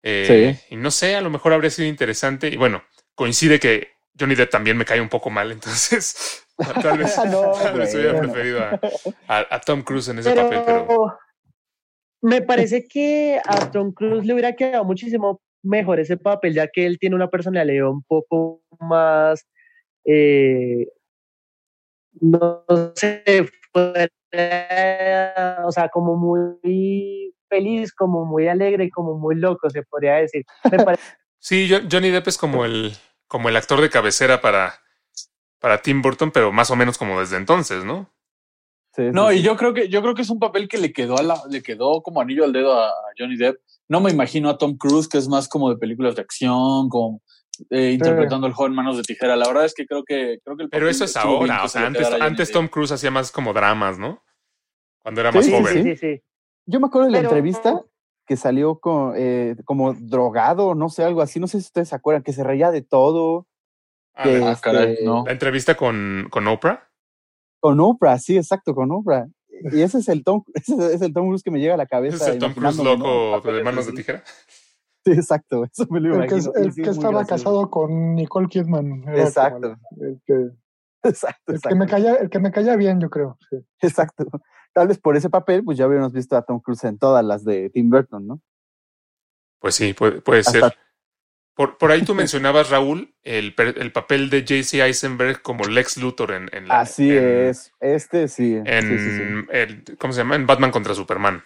S4: Eh, Y no sé, a lo mejor habría sido interesante. Y bueno, coincide que Johnny Depp también me cae un poco mal, entonces tal vez,
S1: No,
S4: tal vez hubiera preferido a, a- a Tom Cruise en ese
S7: Pero,
S4: papel, pero
S7: me parece que a Tom Cruise le hubiera quedado muchísimo mejor ese papel, ya que él tiene una personalidad un poco más, eh, no sé, fuera, o sea, como muy feliz, como muy alegre, como muy loco, se podría decir.
S4: Sí, Jo- Johnny Depp es como el, como el actor de cabecera para, para Tim Burton, pero más o menos como desde entonces, ¿no?
S1: Sí,
S6: No,
S1: sí.
S6: y yo creo que yo creo que es un papel que le quedó a la, le quedó como anillo al dedo a, Johnny Depp. No me imagino a Tom Cruise, que es más como de películas de acción, como eh, interpretando el joven manos de tijera. La verdad es que creo que creo que el
S4: Pero eso es ahora, o
S6: se
S4: sea, antes, antes. Tom Cruise hacía más como dramas, ¿no? Cuando era
S1: Sí,
S4: más
S1: sí,
S4: joven.
S7: sí, sí, sí.
S1: Yo me acuerdo de la
S7: Pero-
S1: entrevista que salió con, eh, como drogado, no sé, algo así. No sé si ustedes se acuerdan, que se reía de todo.
S4: Ah,
S1: que,
S6: Ah, caray,
S1: este,
S6: no.
S4: La entrevista con, con Oprah.
S1: Con Oprah, sí, exacto, con Oprah. Y ese es el Tom, ese es el Tom Cruise que me llega a la cabeza.
S4: Ese es el Tom Cruise loco de manos de tijera.
S1: Sí, exacto, eso me lo
S5: El que, el
S1: Sí,
S5: que
S1: es
S5: estaba
S1: gracioso.
S5: casado con Nicole Kidman.
S1: Exacto.
S5: el- el que,
S1: Exacto,
S5: el que me caía, el que me caía bien, yo creo. sí.
S1: Exacto. Tal vez por ese papel, pues ya hubiéramos visto a Tom Cruise en todas las de Tim Burton, ¿no?
S4: Pues sí, puede, puede
S1: Hasta-
S4: ser. Por, por ahí tú mencionabas, Raúl, el, el papel de J.C. Eisenberg como Lex Luthor en, en la.
S1: Así
S4: en-
S1: es. Este sí.
S4: En,
S1: sí, sí, sí.
S4: el- ¿Cómo se llama? En Batman contra Superman.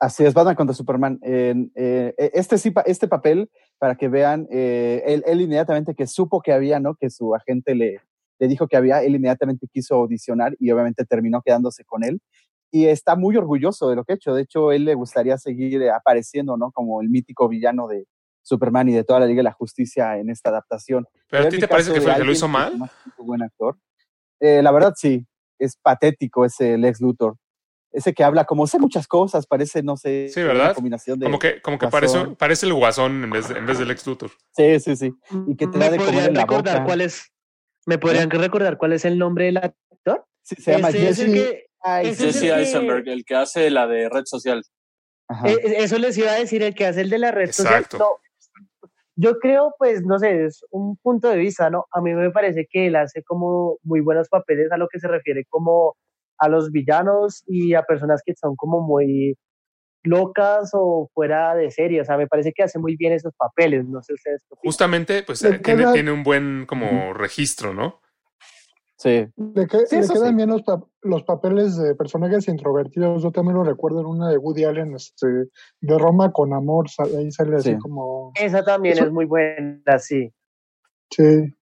S1: Así es, Batman contra Superman. En, eh, este sí, este papel, para que vean, eh, él, él inmediatamente que supo que había, ¿no? Que su agente le, le dijo que había, él inmediatamente quiso audicionar y obviamente terminó quedándose con él. Y está muy orgulloso de lo que ha hecho. De hecho, él le gustaría seguir eh, apareciendo, ¿no? Como el mítico villano de Superman y de toda la Liga de la Justicia en esta adaptación.
S4: ¿Pero a ti te parece que,
S1: de
S4: fue, que lo hizo mal?
S1: un buen actor. Eh, la verdad, sí. Es patético ese Lex Luthor. Ese que habla como sé muchas cosas, parece, no sé,
S4: Sí,
S1: una
S4: ¿verdad?
S1: combinación de.
S4: Como que, como que parece, parece el guasón en vez de, en vez del Lex Luthor.
S1: Sí, sí, sí. Y que te da
S7: ¿Me
S1: de comer
S7: podrían
S1: en la
S7: recordar
S1: boca.
S7: cuál es? ¿Me podrían recordar cuál es el nombre del actor?
S1: Sí, se llama
S7: Ese es el
S1: Jesse.
S7: que-
S1: Ay,
S7: ese es
S6: Jesse
S7: el que-
S6: Eisenberg, el que hace la de red social.
S1: Ajá.
S7: Eh, Eso les iba a decir, el que hace el de la red social.
S4: Exacto.
S7: No, yo creo, pues, no sé, es un punto de vista, ¿no? A mí me parece que él hace como muy buenos papeles a lo que se refiere como a los villanos y a personas que son como muy locas o fuera de serie. O sea, me parece que hace muy bien esos papeles. No sé ustedes.
S4: Justamente, pues eh, tiene, tiene un buen como registro, ¿no?
S1: Sí.
S5: Le, que-
S1: Sí,
S5: le quedan
S1: sí.
S5: bien los, pa- los papeles de personajes introvertidos. Yo también lo recuerdo en una de Woody Allen, este, de Roma con amor. Ahí sale así
S1: Sí.
S5: como.
S7: Esa también
S5: Eso-
S7: es muy buena, sí.
S5: Sí.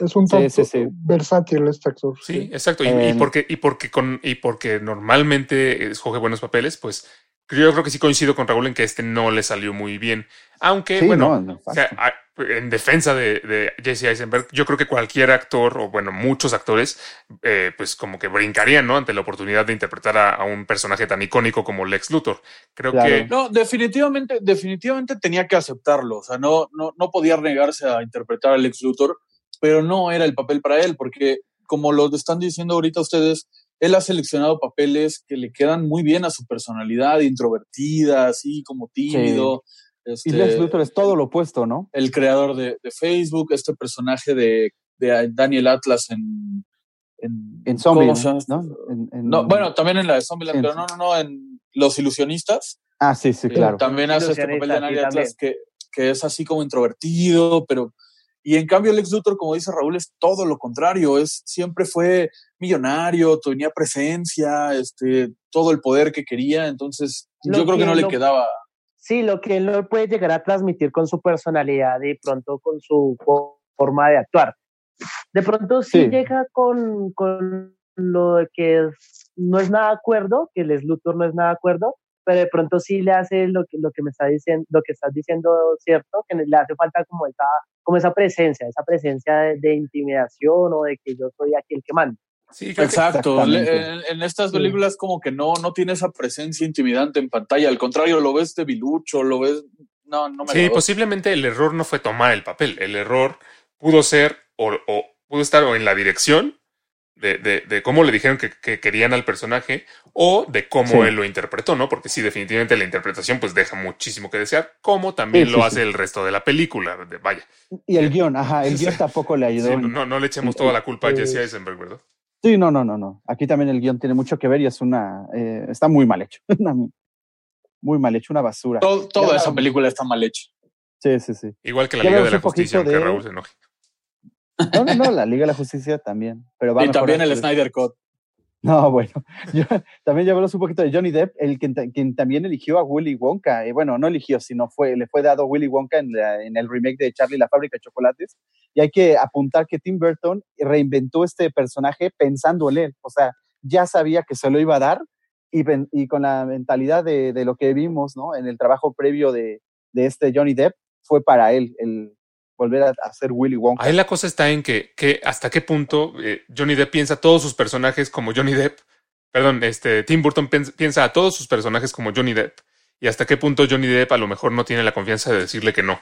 S5: Es un tanto
S1: sí, sí.
S5: versátil este actor.
S4: Sí, exacto. Y, y
S1: Em.
S4: porque, y porque con, y porque normalmente escoge buenos papeles, pues yo creo que sí coincido con Raúl en que este no le salió muy bien. Aunque,
S1: Sí,
S4: bueno,
S1: no, no,
S4: o sea, a- en defensa de, de Jesse Eisenberg, yo creo que cualquier actor, o bueno, muchos actores, eh, pues como que brincarían, ¿no? Ante la oportunidad de interpretar a, a un personaje tan icónico como Lex Luthor. Creo
S1: Claro.
S4: que
S6: No, definitivamente, definitivamente tenía que aceptarlo. O sea, no, no, no podía negarse a interpretar al ex Luthor, pero no era el papel para él, porque como lo están diciendo ahorita ustedes, él ha seleccionado papeles que le quedan muy bien a su personalidad, introvertida, así como tímido.
S1: Y
S6: Este,
S1: Lex Luthor es todo lo opuesto, ¿no?
S6: el creador de, de Facebook, este personaje de, de Daniel Atlas en... En,
S1: En Zombie,
S6: ¿cómo se llama?
S1: ¿no? En- en-
S6: No, bueno, también en la de Zombieland, pero no, no, no, en Los Ilusionistas.
S1: Ah, sí, sí,
S6: Eh,
S1: claro.
S6: También hace este papel de Daniel Atlas que, que es así como introvertido, pero. Y en cambio, Lex Luthor, como dice Raúl, es todo lo contrario. Es, siempre fue millonario, tenía presencia, este, todo el poder que quería. Entonces,
S7: Lo
S6: yo creo que no le quedaba.
S7: Sí, lo que él no puede llegar a transmitir con su personalidad y pronto con su fo- forma de actuar. De pronto sí,
S1: Sí.
S7: llega con, con lo de que es- no es nada acuerdo, que el Luthor no es nada de acuerdo, pero de pronto sí le hace lo que, lo que me está diciendo, lo que estás diciendo cierto, que le hace falta como esa, como esa presencia, esa presencia de, de intimidación o de que yo soy aquí el que manda.
S4: sí,
S6: Exacto. En, en estas películas, como que no, no tiene esa presencia intimidante en pantalla. Al contrario, lo ves debilucho, lo ves. No, no me
S4: Sí,
S6: agradó.
S4: posiblemente el error no fue tomar el papel. El error pudo ser o, o pudo estar o en la dirección de, de- de cómo le dijeron que, que querían al personaje o de cómo
S1: Sí.
S4: él lo interpretó, ¿no? Porque sí, definitivamente la interpretación pues deja muchísimo que desear, como también
S1: Sí,
S4: lo
S1: sí,
S4: hace
S1: sí.
S4: el resto de la película. de- vaya,
S1: Y el guion, ajá, el
S4: guion
S1: tampoco le ayudó.
S4: No, no, le echemos toda la culpa a
S5: Eh,
S4: Jesse Eisenberg, ¿verdad?
S1: Sí, no, no, no, no. Aquí también el guion tiene mucho que ver y es una, eh, está muy mal hecho. Muy mal hecho, una basura.
S6: Todo- toda
S1: Ya,
S6: esa película está mal hecha.
S1: Sí, sí, sí.
S4: Igual que la
S1: ya
S4: Liga de la Justicia, aunque
S1: de-
S4: Raúl se enoje.
S1: No, no, no, la Liga de la Justicia también. Pero va
S6: Y también el. Snyder Cut.
S1: No, bueno. Yo, también ya hablamos un poquito de Johnny Depp, el quien, ta- quien también eligió a Willy Wonka. Eh, bueno, no eligió, sino fue, le fue dado Willy Wonka en, la- en el remake de Charlie la fábrica de chocolates. Y hay que apuntar que Tim Burton reinventó este personaje pensando en él. O sea, ya sabía que se lo iba a dar y, con la mentalidad de, de lo que vimos ¿no? en el trabajo previo de, de este Johnny Depp, fue para él el volver a, ser Willy Wonka.
S4: Ahí la cosa está en que, que hasta qué punto eh, Johnny Depp piensa a todos sus personajes como Johnny Depp. Perdón, este Tim Burton piensa a todos sus personajes como Johnny Depp. Y hasta qué punto Johnny Depp a lo mejor no tiene la confianza de decirle que no.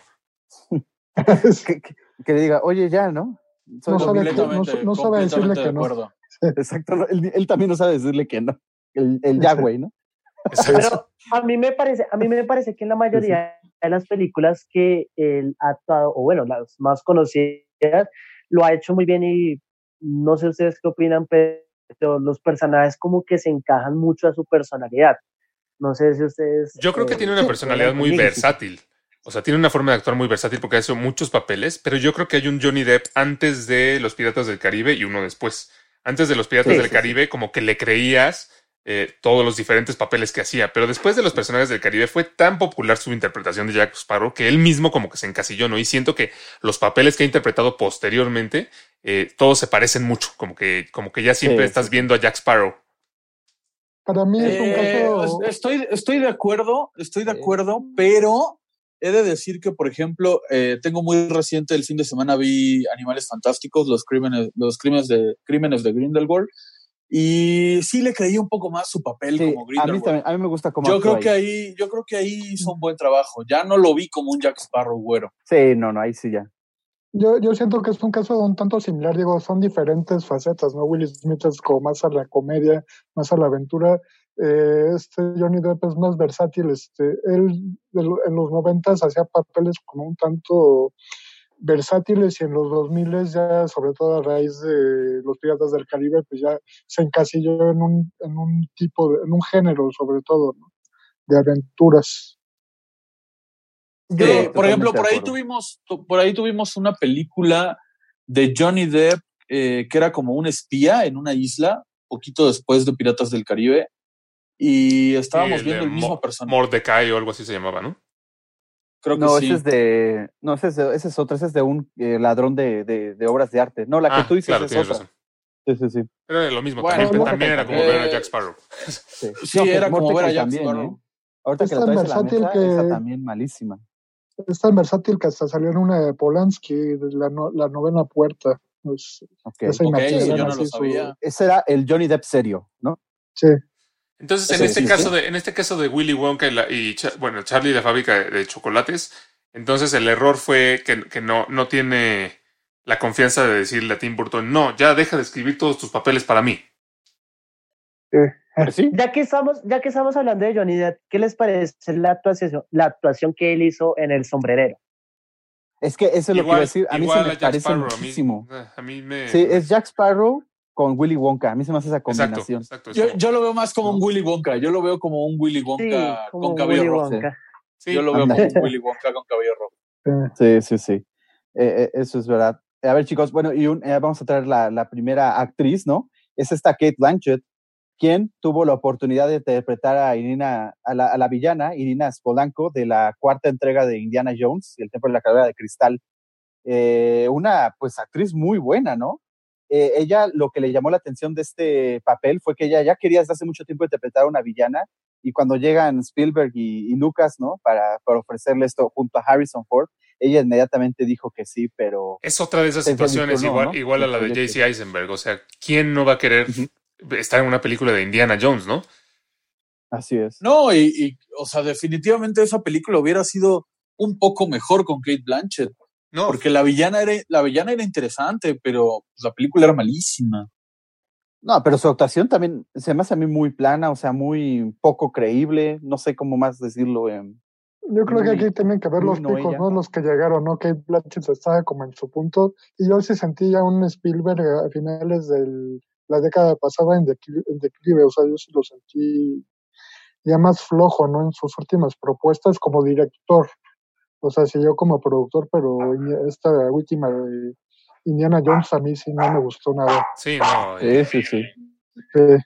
S1: que, que- que le diga, oye, ya, ¿no? Soy
S5: No sabe
S1: mismo".
S5: que- no- no sabe decirle que no.
S1: Exacto, no, él, él también no sabe decirle que no. El, el ya, güey, ¿no?
S7: Pero a mí me parece, a mí me parece que en la mayoría de las películas que él ha actuado, o bueno, las más conocidas, lo ha hecho muy bien y no sé ustedes qué opinan, pero los personajes como que se encajan mucho a su personalidad. No sé si ustedes...
S4: Yo creo que
S7: eh,
S4: tiene una
S7: sí,
S4: personalidad muy versátil. O sea, tiene una forma de actuar muy versátil porque ha hecho muchos papeles, pero yo creo que hay un Johnny Depp antes de Los Piratas del Caribe y uno después. Antes de Los Piratas
S7: Sí,
S4: del
S7: sí, sí.
S4: Caribe, como que le creías eh, todos los diferentes papeles que hacía, pero después de Los Personajes del Caribe fue tan popular su interpretación de Jack Sparrow que él mismo como que se encasilló, ¿no? Y siento que los papeles que ha interpretado posteriormente, eh, todos se parecen mucho, como que, como que ya siempre
S1: Sí,
S4: estás
S1: sí.
S4: viendo a Jack Sparrow.
S5: Para mí es un
S6: Eh,
S5: caso.
S6: estoy, estoy de acuerdo, estoy de acuerdo, pero he de decir que, por ejemplo, eh, tengo muy reciente el fin de semana vi Animales Fantásticos, los crímenes, los crímenes de crímenes de Grindelwald, y sí le creí un poco más su papel
S1: Sí,
S6: como
S1: a mí
S6: Grindelwald.
S1: también, a mí me gusta cómo
S6: Yo creo que
S1: ahí.
S6: yo creo que ahí hizo un buen trabajo. Ya no lo vi como un Jack Sparrow güero.
S1: Sí, no, no, ahí sí ya.
S5: Yo, yo siento que es un caso un tanto similar, digo, son diferentes facetas, ¿no? Will Smith es como más a la comedia, más a la aventura. Eh, este Johnny Depp es más versátil, este, él de en los noventas hacía papeles como un tanto versátiles y en los 2000 ya, sobre todo a raíz de los Piratas del Caribe, pues ya se encasilló en un, en un tipo, de, en un género sobre todo, ¿no? De aventuras.
S7: Yo-
S6: Eh, por ejemplo, por ahí tuvimos, tu- por ahí tuvimos una película de Johnny Depp eh, que era como un espía en una isla, poquito después de Piratas del Caribe, y estábamos viendo el mismo
S4: Mo-
S6: personaje.
S4: Mordecai o algo así se llamaba, ¿no?
S6: Creo que
S1: No,
S6: sí.
S1: ese es de. No, ese es, de, ese es otro, ese es de un eh, ladrón de, de, de obras de arte. No, la que
S4: Ah,
S1: tú dices
S4: claro,
S1: es otra.
S4: razón.
S1: Sí, sí, sí.
S4: Era lo mismo,
S6: Bueno,
S4: también,
S5: no,
S4: también era como
S6: eh,
S4: ver a Jack Sparrow.
S1: Sí,
S6: Sí,
S1: No,
S6: era como ver a Jack
S1: también,
S6: Sparrow.
S1: ¿eh? Ahorita
S5: Es
S1: que la traes a la mesa,
S5: que-
S1: esa también malísima.
S5: Es tan versátil que hasta salió en una de Polanski, de la, no- la novena puerta. Pues,
S1: Ok.
S5: esa
S6: Ok,
S5: imagen
S6: eso yo no lo
S5: su-
S6: sabía.
S1: Ese era el Johnny Depp serio, ¿no?
S5: Sí.
S4: Entonces, en este caso de, en este caso de Willy Wonka y, la- y Cha- bueno, Charlie y la fábrica de, de chocolates, entonces el error fue que, que no, no tiene la confianza de decirle a Tim Burton, no, ya deja de escribir todos tus papeles para mí.
S1: Pues sí.
S7: Ya que estamos, ya que estamos hablando de Johnny Depp, ¿qué les parece la actuación, la actuación que él hizo en El Sombrerero?
S1: Es que eso es lo que iba a decir. A mí se me
S4: Jack
S1: parece
S4: Sparrow, a mí- A mí, me...
S1: Sí, es Jack Sparrow con Willy Wonka. A mí se me hace esa
S4: Exacto,
S1: combinación.
S4: exacto.
S6: Yo, yo lo veo más como un Willy Wonka. Yo lo veo como un Willy Wonka
S7: Sí,
S6: con cabello
S7: Willy
S6: rojo.
S7: Wonka.
S4: Sí,
S6: Yo lo veo como un Willy Wonka con cabello rojo.
S1: Sí, sí, sí. Eh, eh, eso es verdad. Eh, a ver, chicos, bueno, y un- eh, vamos a traer la, la primera actriz, ¿no? Es esta Kate Blanchett, quien tuvo la oportunidad de interpretar a Irina, a la, a la villana, Irina Spolanco, de la cuarta entrega de Indiana Jones, El Templo de la Calavera de Cristal. Eh, una, pues, actriz muy buena, ¿no? Eh, ella, lo que le llamó la atención de este papel fue que ella ya quería desde hace mucho tiempo interpretar a una villana, y cuando llegan Spielberg y, y Lucas, ¿no? Para, para ofrecerle esto junto a Harrison Ford, ella inmediatamente dijo que sí, pero
S4: Es otra de esas situaciones igual,
S1: ¿no?
S4: igual a la de. JC Eisenberg. O sea, ¿quién no va a querer estar en una película de Indiana Jones, no?
S1: así es.
S6: No, y, y, o sea, definitivamente esa película hubiera sido un poco mejor con Kate Blanchett.
S4: No,
S6: Porque la villana era, la villana era interesante, pero pues, la película era malísima.
S1: No, pero su actuación también se me hace a mí muy plana, o sea, muy poco creíble, no sé cómo más decirlo. em.
S5: Yo creo que aquí tienen que ver los
S1: no
S5: picos,
S1: ella.
S5: ¿no? Los que llegaron, ¿no? Kate Blanchett estaba como en su punto. Y yo sí sentí ya un Spielberg a finales de la década pasada en declive, en declive. O sea, yo sí lo sentí ya más flojo, ¿no? En sus últimas propuestas como director. O sea, sí yo como productor, pero esta última de Indiana Jones a mí sí no me gustó nada.
S4: sí, no. eh,
S1: Sí, sí, sí.
S5: Eh,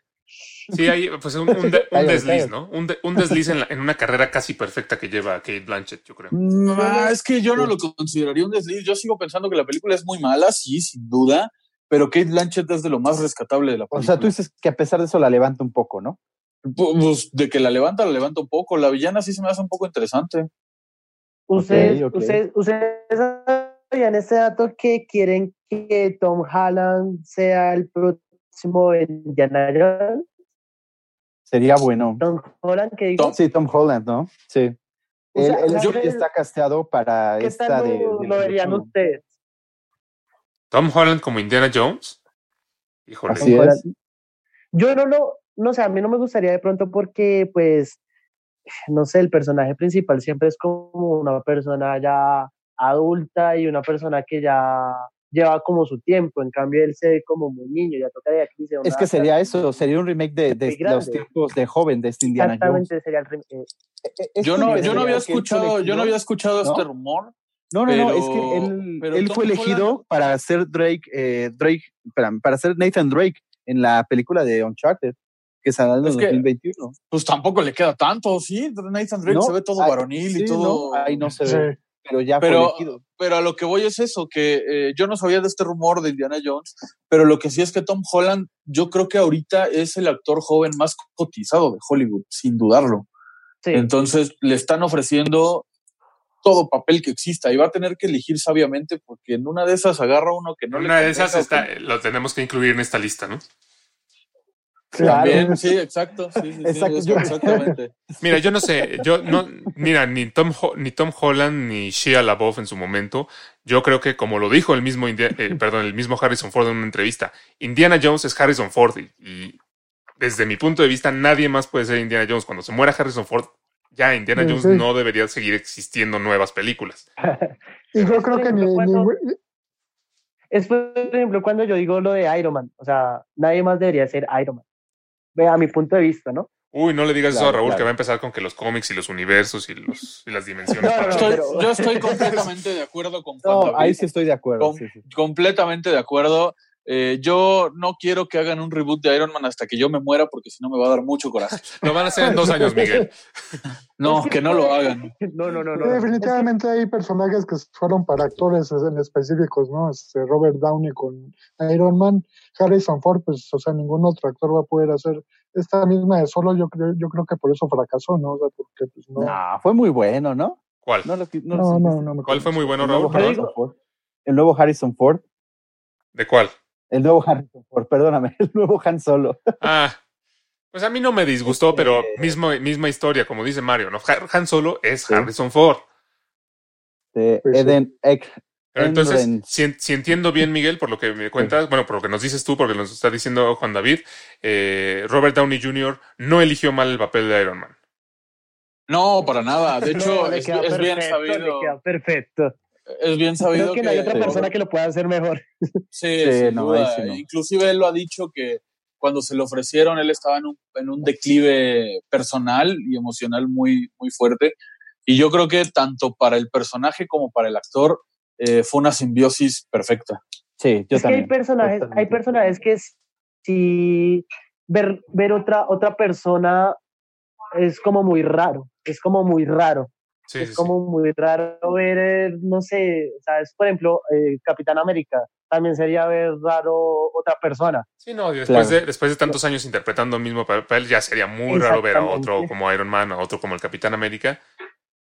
S4: Sí, hay pues un, un de- un
S1: Cállate,
S4: desliz. ¿no? Un, de- un desliz en, la- en una carrera casi perfecta que lleva Kate Blanchett, yo creo.
S6: Ah, es que yo no lo consideraría un desliz. Yo sigo pensando que la película es muy mala, sí, sin duda, pero Kate Blanchett es de lo más rescatable de la
S1: O
S6: película.
S1: sea, tú dices que a pesar de eso la levanta un poco, ¿no?
S6: Pues de que la levanta, la levanta un poco. La villana sí se me hace un poco interesante.
S7: Ustedes,
S1: ok.
S7: ustedes, ustedes sabían este dato que quieren que Tom Holland sea el próximo Indiana Jones.
S1: Sería bueno.
S7: Tom Holland, que digo,
S6: Tom-
S1: Sí, Tom Holland, ¿no? Sí.
S7: O
S1: Él,
S7: sea,
S1: él
S7: yo-
S1: está casteado para
S7: ¿qué
S1: esta
S7: tal
S1: de,
S7: lo,
S1: de-
S7: lo verían
S1: de-
S7: ustedes?
S4: Tom Holland como Indiana Jones. Híjole.
S1: Así es.
S7: Yo no lo, no sé, a mí no me gustaría de pronto porque, pues, no sé, el personaje principal siempre es como una persona ya adulta y una persona que ya lleva como su tiempo, en cambio él se ve como muy niño, ya tocaría que una
S1: Es que sería eso, sería un remake de, los tiempos de joven de este Indiana Jones.
S7: Exactamente, sería el rem- eh,
S1: Es
S6: Yo no, yo no había escuchado, yo no había escuchado
S1: ¿no?
S6: este rumor.
S1: No, no, no, es que él,
S6: pero
S1: él fue elegido para hacer Drake, eh, Drake, para hacer Nathan Drake en la película de Uncharted, que saldrá en el
S6: Es que-
S1: 2021.
S6: Pues tampoco le queda tanto, ¿sí? Nathan Drake
S1: No,
S6: se ve todo varonil
S1: Sí,
S6: y todo.
S1: ¿no? Ahí no se
S5: Sí.
S1: ve, pero ya fue
S6: Pero,
S1: elegido.
S6: pero a lo que voy es eso, que eh, yo no sabía de este rumor de Indiana Jones, pero lo que sí es que Tom Holland, yo creo que ahorita es el actor joven más cotizado de Hollywood, sin dudarlo.
S7: sí.
S6: Entonces le están ofreciendo todo papel que exista y va a tener que elegir sabiamente porque en una de esas agarra uno que no le
S4: Una de esas está,
S6: que-
S4: lo tenemos que incluir en esta lista, ¿no?
S1: Claro.
S6: También, sí, exacto. Sí, sí, sí,
S1: Exacto,
S6: exactamente.
S4: Mira, yo no sé, yo no, mira, ni Tom, ni Tom Holland ni Shia LaBeouf en su momento, yo creo que como lo dijo el mismo, India- eh, perdón, el mismo Harrison Ford en una entrevista, Indiana Jones es Harrison Ford y, y desde mi punto de vista nadie más puede ser Indiana Jones. Cuando se muera Harrison Ford, ya Indiana
S5: Sí,
S4: Jones
S5: sí.
S4: no debería seguir existiendo nuevas películas.
S5: Y yo creo que ni, ni-
S7: Cuando- Es por ejemplo cuando yo digo lo de Iron Man, o sea, nadie más debería ser Iron Man. A mi punto de vista, ¿no?
S4: Uy, no le digas eso a Raúl,
S1: claro.
S4: que va a empezar con que los cómics y los universos y, los, y las dimensiones.
S7: No, no, no,
S6: Estoy-
S7: pero-
S6: yo estoy completamente de acuerdo con Juan
S1: No,
S6: David.
S1: ahí sí estoy de acuerdo.
S6: Com-
S1: sí, sí.
S6: completamente de acuerdo. Eh, yo no quiero que hagan un reboot de Iron Man hasta que yo me muera, porque si no me va a dar mucho coraje.
S4: Lo van a hacer en dos años, Miguel.
S6: No,
S7: Es
S6: que no lo hagan.
S7: No, no, no, no.
S5: definitivamente hay personajes que fueron para actores en específicos, ¿no? Este, Robert Downey con Iron Man, Harrison Ford, pues, o sea, ningún otro actor va a poder hacer esta misma de solo. Yo creo, yo creo que por eso fracasó, ¿no? O sea, porque pues no.
S1: No, fue muy bueno, ¿no?
S4: ¿Cuál?
S1: No, lo, no, lo
S5: No, no, no me
S4: ¿Cuál fue muy bueno, Raúl?
S1: El nuevo Harrison Ford.
S4: ¿De cuál?
S1: El nuevo Harrison Ford, perdóname, el nuevo Han Solo.
S4: Ah, pues a mí no me disgustó, pero
S1: Este-
S4: mismo, misma historia, como dice Mario, ¿no? Ha- Han Solo es
S1: Sí.
S4: Harrison Ford.
S1: De. Eden Eck.
S4: Pero entonces, si, en- si entiendo bien, Miguel, por lo que me cuentas, bueno, por lo que nos dices tú, porque nos está diciendo Juan David, eh, Robert Downey Jr. no eligió mal el papel de Iron Man.
S6: No, para nada. De hecho,
S7: No,
S6: es, es bien sabido.
S7: perfecto.
S6: Es bien sabido
S7: Creo que no hay otra
S1: Sí.
S7: persona que lo pueda hacer mejor.
S6: Sí,
S1: Sí,
S6: sin
S1: no,
S6: duda.
S1: sí no.
S6: Inclusive él lo ha dicho que cuando se lo ofrecieron, él estaba en un, en un declive personal y emocional muy, muy fuerte. Y yo creo que tanto para el personaje como para el actor eh, fue una simbiosis perfecta.
S1: Sí, yo
S7: es que hay
S1: también.
S7: personajes, hay personajes que si ver, ver otra, otra persona es como muy raro, es como muy raro,
S4: Sí,
S7: es
S4: sí, sí.
S7: como muy raro ver, eh, no sé, sabes, por ejemplo, eh, Capitán América, también sería ver raro otra persona.
S4: Sí, no, después,
S1: Claro.
S4: de, después de tantos años interpretando el mismo papel, ya sería muy raro ver a otro como Iron Man, a otro como el Capitán América.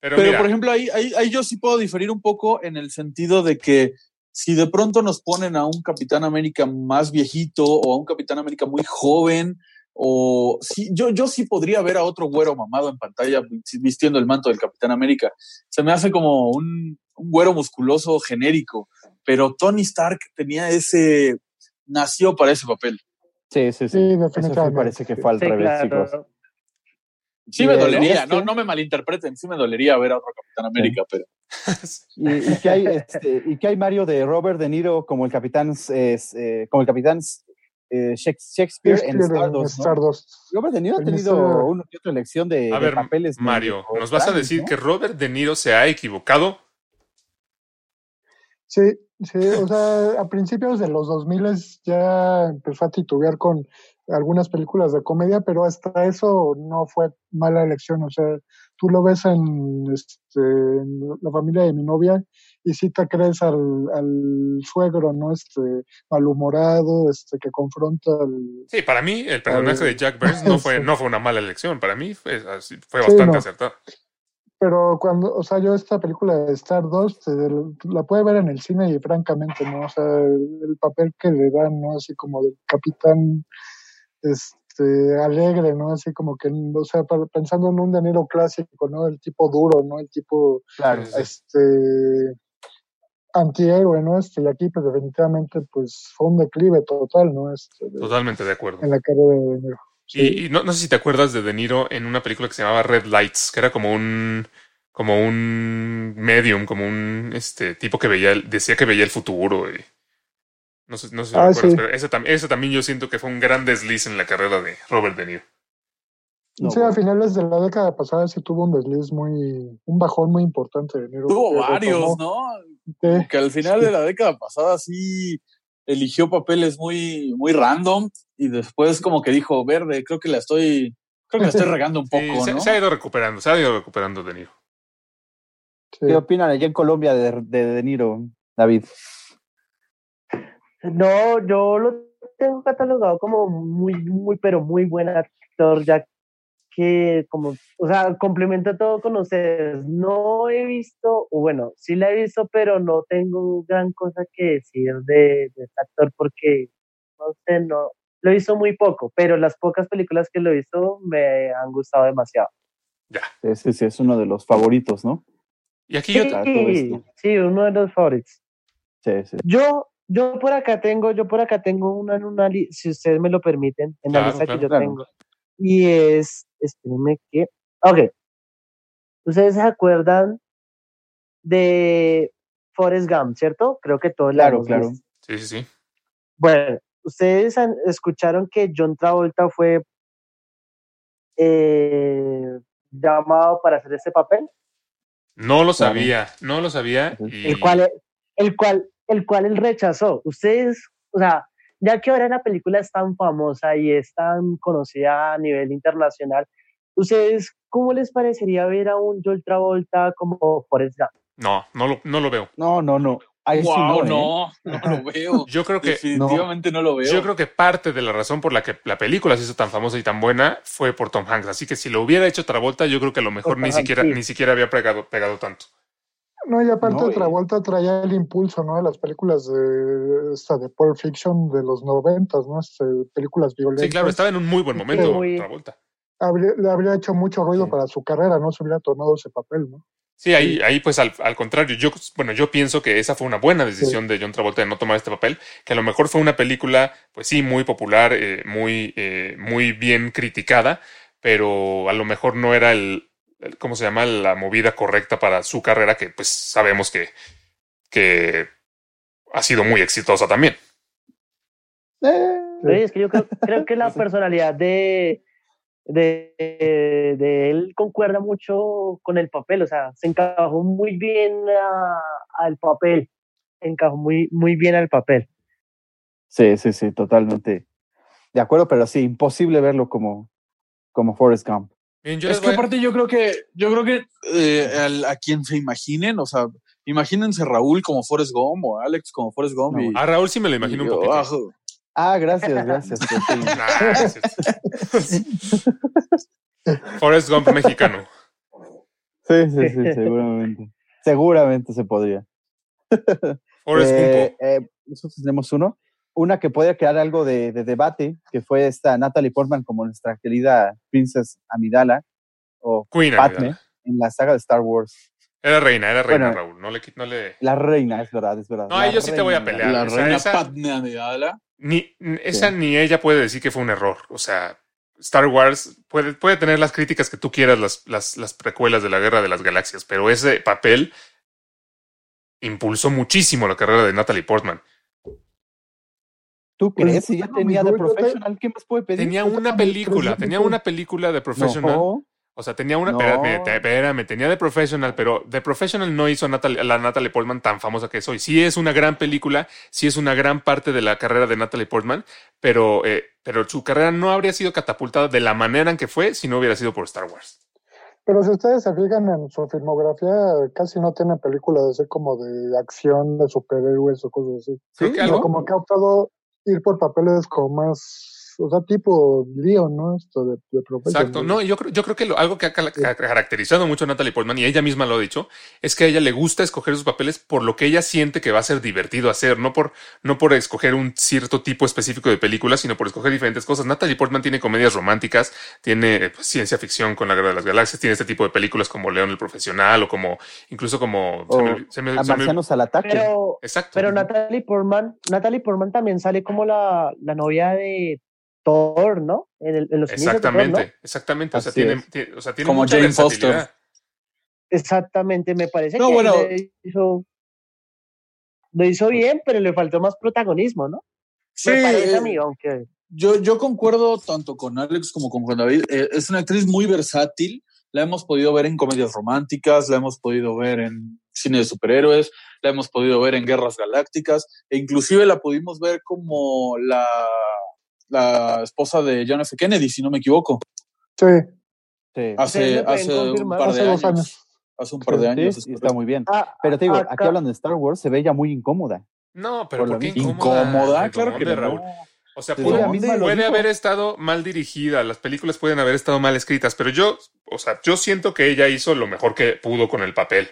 S4: Pero,
S6: Pero,
S4: mira,
S6: por ejemplo, ahí, ahí, ahí yo sí puedo diferir un poco en el sentido de que si de pronto nos ponen a un Capitán América más viejito o a un Capitán América muy joven, o sí, yo, yo sí podría ver a otro güero mamado en pantalla vistiendo el manto del Capitán América. Se me hace como un, un güero musculoso genérico, pero Tony Stark tenía ese, nació para ese papel.
S1: Sí, sí, sí.
S5: Sí,
S1: Eso sí parece que fue al
S7: Sí,
S1: revés,
S7: claro.
S1: chicos.
S6: Sí me
S1: Bien,
S6: dolería, no, no me malinterpreten, sí me dolería ver a otro Capitán América, pero
S1: ¿Y, y qué hay, este, ¿Y qué hay, Mario, de Robert De Niro como el capitán, eh, eh, como el capitán eh, Shakes- Shakespeare en Stardust? Robert De Niro ha
S5: En
S1: tenido una que otra elección de,
S4: a
S1: de
S4: ver,
S1: papeles.
S4: Mario, ¿nos vas a decir
S1: ¿no?
S4: que Robert De Niro se ha equivocado?
S5: Sí, sí, o sea, a principios de los 2000 ya empezó a titubear con algunas películas de comedia, pero hasta eso no fue mala elección. O sea, tú lo ves en, este, en la familia de mi novia y sí te crees al, al suegro, ¿no? Este, malhumorado, este, que confronta al...
S4: Sí, para mí el personaje de Jack Burns no fue, no fue una mala elección. Para mí fue, así- fue
S5: Sí,
S4: bastante
S5: no.
S4: acertado.
S5: Pero cuando, o sea, yo esta película de Stardust la puede ver en el cine y francamente, ¿no? O sea, el, el papel que le dan, ¿no? Así como del capitán, este, alegre, ¿no? Así como que, o sea, pensando en un De Niro clásico, ¿no? El tipo duro, ¿no? El tipo,
S1: Claro.
S4: Sí, sí.
S5: Antihéroe, ¿no? Este, y aquí, pues, definitivamente, pues, fue un declive total, ¿no? Este, de-
S4: Totalmente de acuerdo.
S5: en la carrera de De Niro.
S4: Y, y no, no sé si te acuerdas de De Niro en una película que se llamaba Red Lights, que era como un como un medium, como un este tipo que veía, decía que veía el futuro. y- no sé, no sé si
S5: Ah,
S4: recuerdas,
S5: sí.
S4: pero ese, ese también yo siento que fue un gran desliz en la carrera de Robert De Niro.
S1: No,
S5: sí, a
S1: bueno.
S5: finales de la década pasada sí tuvo un desliz muy, un bajón muy importante de enero.
S6: Tuvo varios,
S5: retomó.
S6: ¿no?
S5: Sí.
S6: Que al final de la década pasada sí eligió papeles muy, muy random y después como que dijo, verde, creo que la estoy, creo que la estoy regando un
S4: Sí,
S6: poco,
S4: se,
S6: ¿no?
S4: se ha ido recuperando, se ha ido recuperando De Niro.
S5: Sí.
S1: ¿Qué opinan allá en Colombia de de, de Niro, David?
S7: No, yo lo tengo catalogado como muy, muy, pero muy buen actor, ya que como, o sea, complemento todo con ustedes. No he visto, o bueno, sí la he visto, pero no tengo gran cosa que decir de, de este actor porque, no sé, no, lo visto muy poco, pero las pocas películas que lo he visto me han gustado demasiado.
S1: Sí, sí, sí, es uno de los favoritos, ¿no?
S4: Y aquí yo,
S1: Sí.
S7: uno de los favoritos.
S1: Sí, sí.
S7: Yo, yo por acá tengo, yo por acá tengo una en una si ustedes me lo permiten, en la lista
S4: claro,
S7: que yo
S1: claro.
S7: tengo. Y es, espérenme que, ok. ¿Ustedes se acuerdan de Forrest Gump, cierto? Creo que todos la
S1: Claro,
S7: hemos
S1: claro.
S7: visto.
S4: sí, sí, sí.
S7: Bueno, ustedes han- escucharon que John Travolta fue eh, llamado para hacer ese papel,
S4: No lo sabía, no lo sabía. Y,
S7: el cual, el cual, el cual él rechazó. Ustedes, o sea, ya que ahora la película es tan famosa y es tan conocida a nivel internacional, ¿ustedes cómo les parecería ver a un John Travolta como Forrest Gump?
S4: No, no lo, no lo veo.
S1: No, no, no. Ahí sí
S6: Wow,
S1: no, ¿eh?
S6: no, no lo veo.
S4: Yo creo que
S6: Definitivamente no. lo veo.
S4: Yo creo que parte de la razón por la que la película se hizo tan famosa y tan buena fue por Tom Hanks. Así que si lo hubiera hecho Travolta, yo creo que a lo mejor
S7: Por
S4: ni
S7: Tom
S4: siquiera,
S7: sí.
S4: ni siquiera había pegado, pegado tanto.
S5: No, y aparte
S1: No,
S5: Travolta traía el impulso, ¿no? De las películas de, esta de Pulp Fiction de los noventas, ¿no? Este, películas violentas.
S4: Sí, claro, estaba en un muy buen momento
S7: muy-
S4: Travolta.
S5: Habría- le habría hecho mucho ruido
S1: Sí.
S5: para su carrera, ¿no? Se hubiera tomado ese papel, ¿no?
S4: Sí, ahí, ahí pues al, al contrario, yo, bueno, yo pienso que esa fue una buena decisión de John Travolta de no tomar este papel, que a lo mejor fue una película, pues sí, muy popular, eh, muy, eh, muy bien criticada, pero a lo mejor no era el- ¿cómo se llama? La movida correcta para su carrera, que pues sabemos que, que ha sido muy exitosa también.
S1: Eh,
S7: Sí, es que yo creo, creo que la personalidad de, de, de él concuerda mucho con el papel, o sea, se encajó muy bien a- al papel, encajó muy, muy bien al papel.
S1: Sí, sí, sí, totalmente. De acuerdo, pero sí, imposible verlo como, como Forrest Gump.
S4: Bien,
S6: es que
S4: a-
S6: aparte yo creo que, yo creo que eh, al- a quien se imaginen, o sea, imagínense Raúl como Forrest Gump o Alex como Forrest Gump
S1: No,
S6: y,
S4: a Raúl sí me lo imagino un poquito.
S6: ah,
S1: Ah, gracias, gracias.
S4: Forrest Gump mexicano.
S1: Sí, sí, sí, seguramente. Seguramente se podría.
S4: Forrest
S1: Eh,
S4: Gumpo.
S1: eh, nosotros tenemos uno. Una que puede crear algo de, de debate, que fue esta Natalie Portman como nuestra querida Princess Amidala o
S4: Queen
S1: Padme
S4: Amidala.
S1: en la saga de Star Wars.
S4: Era reina, era reina,
S1: Bueno.
S4: Raúl. No le, quit- no le.
S1: La reina, es verdad, es verdad.
S4: No, yo sí te voy a pelear.
S6: la
S4: o sea,
S6: reina
S4: esa-
S6: Padme Amidala.
S4: Ni, esa ni ella puede decir que fue un error. O sea, Star Wars puede, puede tener las críticas que tú quieras, las, las, las precuelas de la Guerra de las Galaxias, pero ese papel impulsó muchísimo la carrera de Natalie Portman.
S1: ¿Tú
S5: Pues,
S1: crees? Si ya tenía
S5: te-
S1: Professional, ¿qué más puede pedir?
S4: Tenía una película, tenía una película de Professional.
S1: No,
S4: O sea, tenía una.
S1: No.
S4: Espérame, espérame, tenía The Professional, pero The Professional no hizo a Natalie, a la Natalie Portman tan famosa que es hoy. Sí es una gran película, sí es una gran parte de la carrera de Natalie Portman, pero, eh, pero su carrera no habría sido catapultada de la manera en que fue si no hubiera sido por Star Wars.
S5: Pero si ustedes se fijan en su filmografía, casi no tiene películas así como de acción, de superhéroes o cosas así.
S1: Sí,
S4: algo.
S5: como que ha optado ir por papeles como más, o sea, tipo Leon, ¿no? Esto de, de.
S4: Exacto. No, yo creo, yo creo que lo- algo que ha caracterizado mucho a Natalie Portman, y ella misma lo ha dicho, es que a ella le gusta escoger sus papeles por lo que ella siente que va a ser divertido hacer, no por, no por escoger un cierto tipo específico de película, sino por escoger diferentes cosas. Natalie Portman tiene comedias románticas, tiene eh, pues, ciencia ficción con la Guerra de las Galaxias, tiene este tipo de películas como León el Profesional o como, incluso como... se me-
S1: O
S4: se me-
S1: a
S4: se me-
S1: Marcianos al ataque.
S7: Pero,
S4: exacto.
S7: pero Natalie Portman, Natalie Portman también sale como la, la novia de Thor, ¿no? En, el- en los inicios de Thor, ¿no?
S4: Exactamente, exactamente. O sea, tiene, tiene- o sea, tiene
S6: Como
S4: mucha
S6: Jane. Foster.
S7: Exactamente, me parece
S6: No,
S7: que
S6: bueno.
S7: hizo, lo hizo bien, pero le faltó más protagonismo, ¿no?
S6: Sí,
S7: me parece
S6: eh,
S7: a mí, aunque
S6: Yo, yo concuerdo tanto con Alex como con Juan David. Eh, es una actriz muy versátil. La hemos podido ver en comedias románticas, la hemos podido ver en cine de superhéroes, la hemos podido ver en guerras galácticas, e inclusive la pudimos ver como la, la esposa de John F. Kennedy, si no me equivoco,
S5: Sí,
S1: Sí,
S6: hace,
S7: ¿Ustedes me pueden
S6: hace un par de
S5: Hace
S6: años.
S5: años.
S6: Hace un par de
S1: sí,
S6: años.
S1: sí, está muy bien.
S7: Ah,
S1: Pero te digo,
S7: acá-
S1: aquí hablando de Star Wars, se ve ella muy incómoda.
S4: No, pero
S1: Por
S4: ¿por,
S1: lo
S4: qué
S1: mismo.
S4: incómoda?
S6: Incómoda, claro que
S4: ¿Dónde,
S6: no.
S4: Raúl? O sea, puede
S1: dijo.
S4: haber estado mal dirigida, las películas pueden haber estado mal escritas, pero yo, o sea, yo siento que ella hizo lo mejor que pudo con el papel.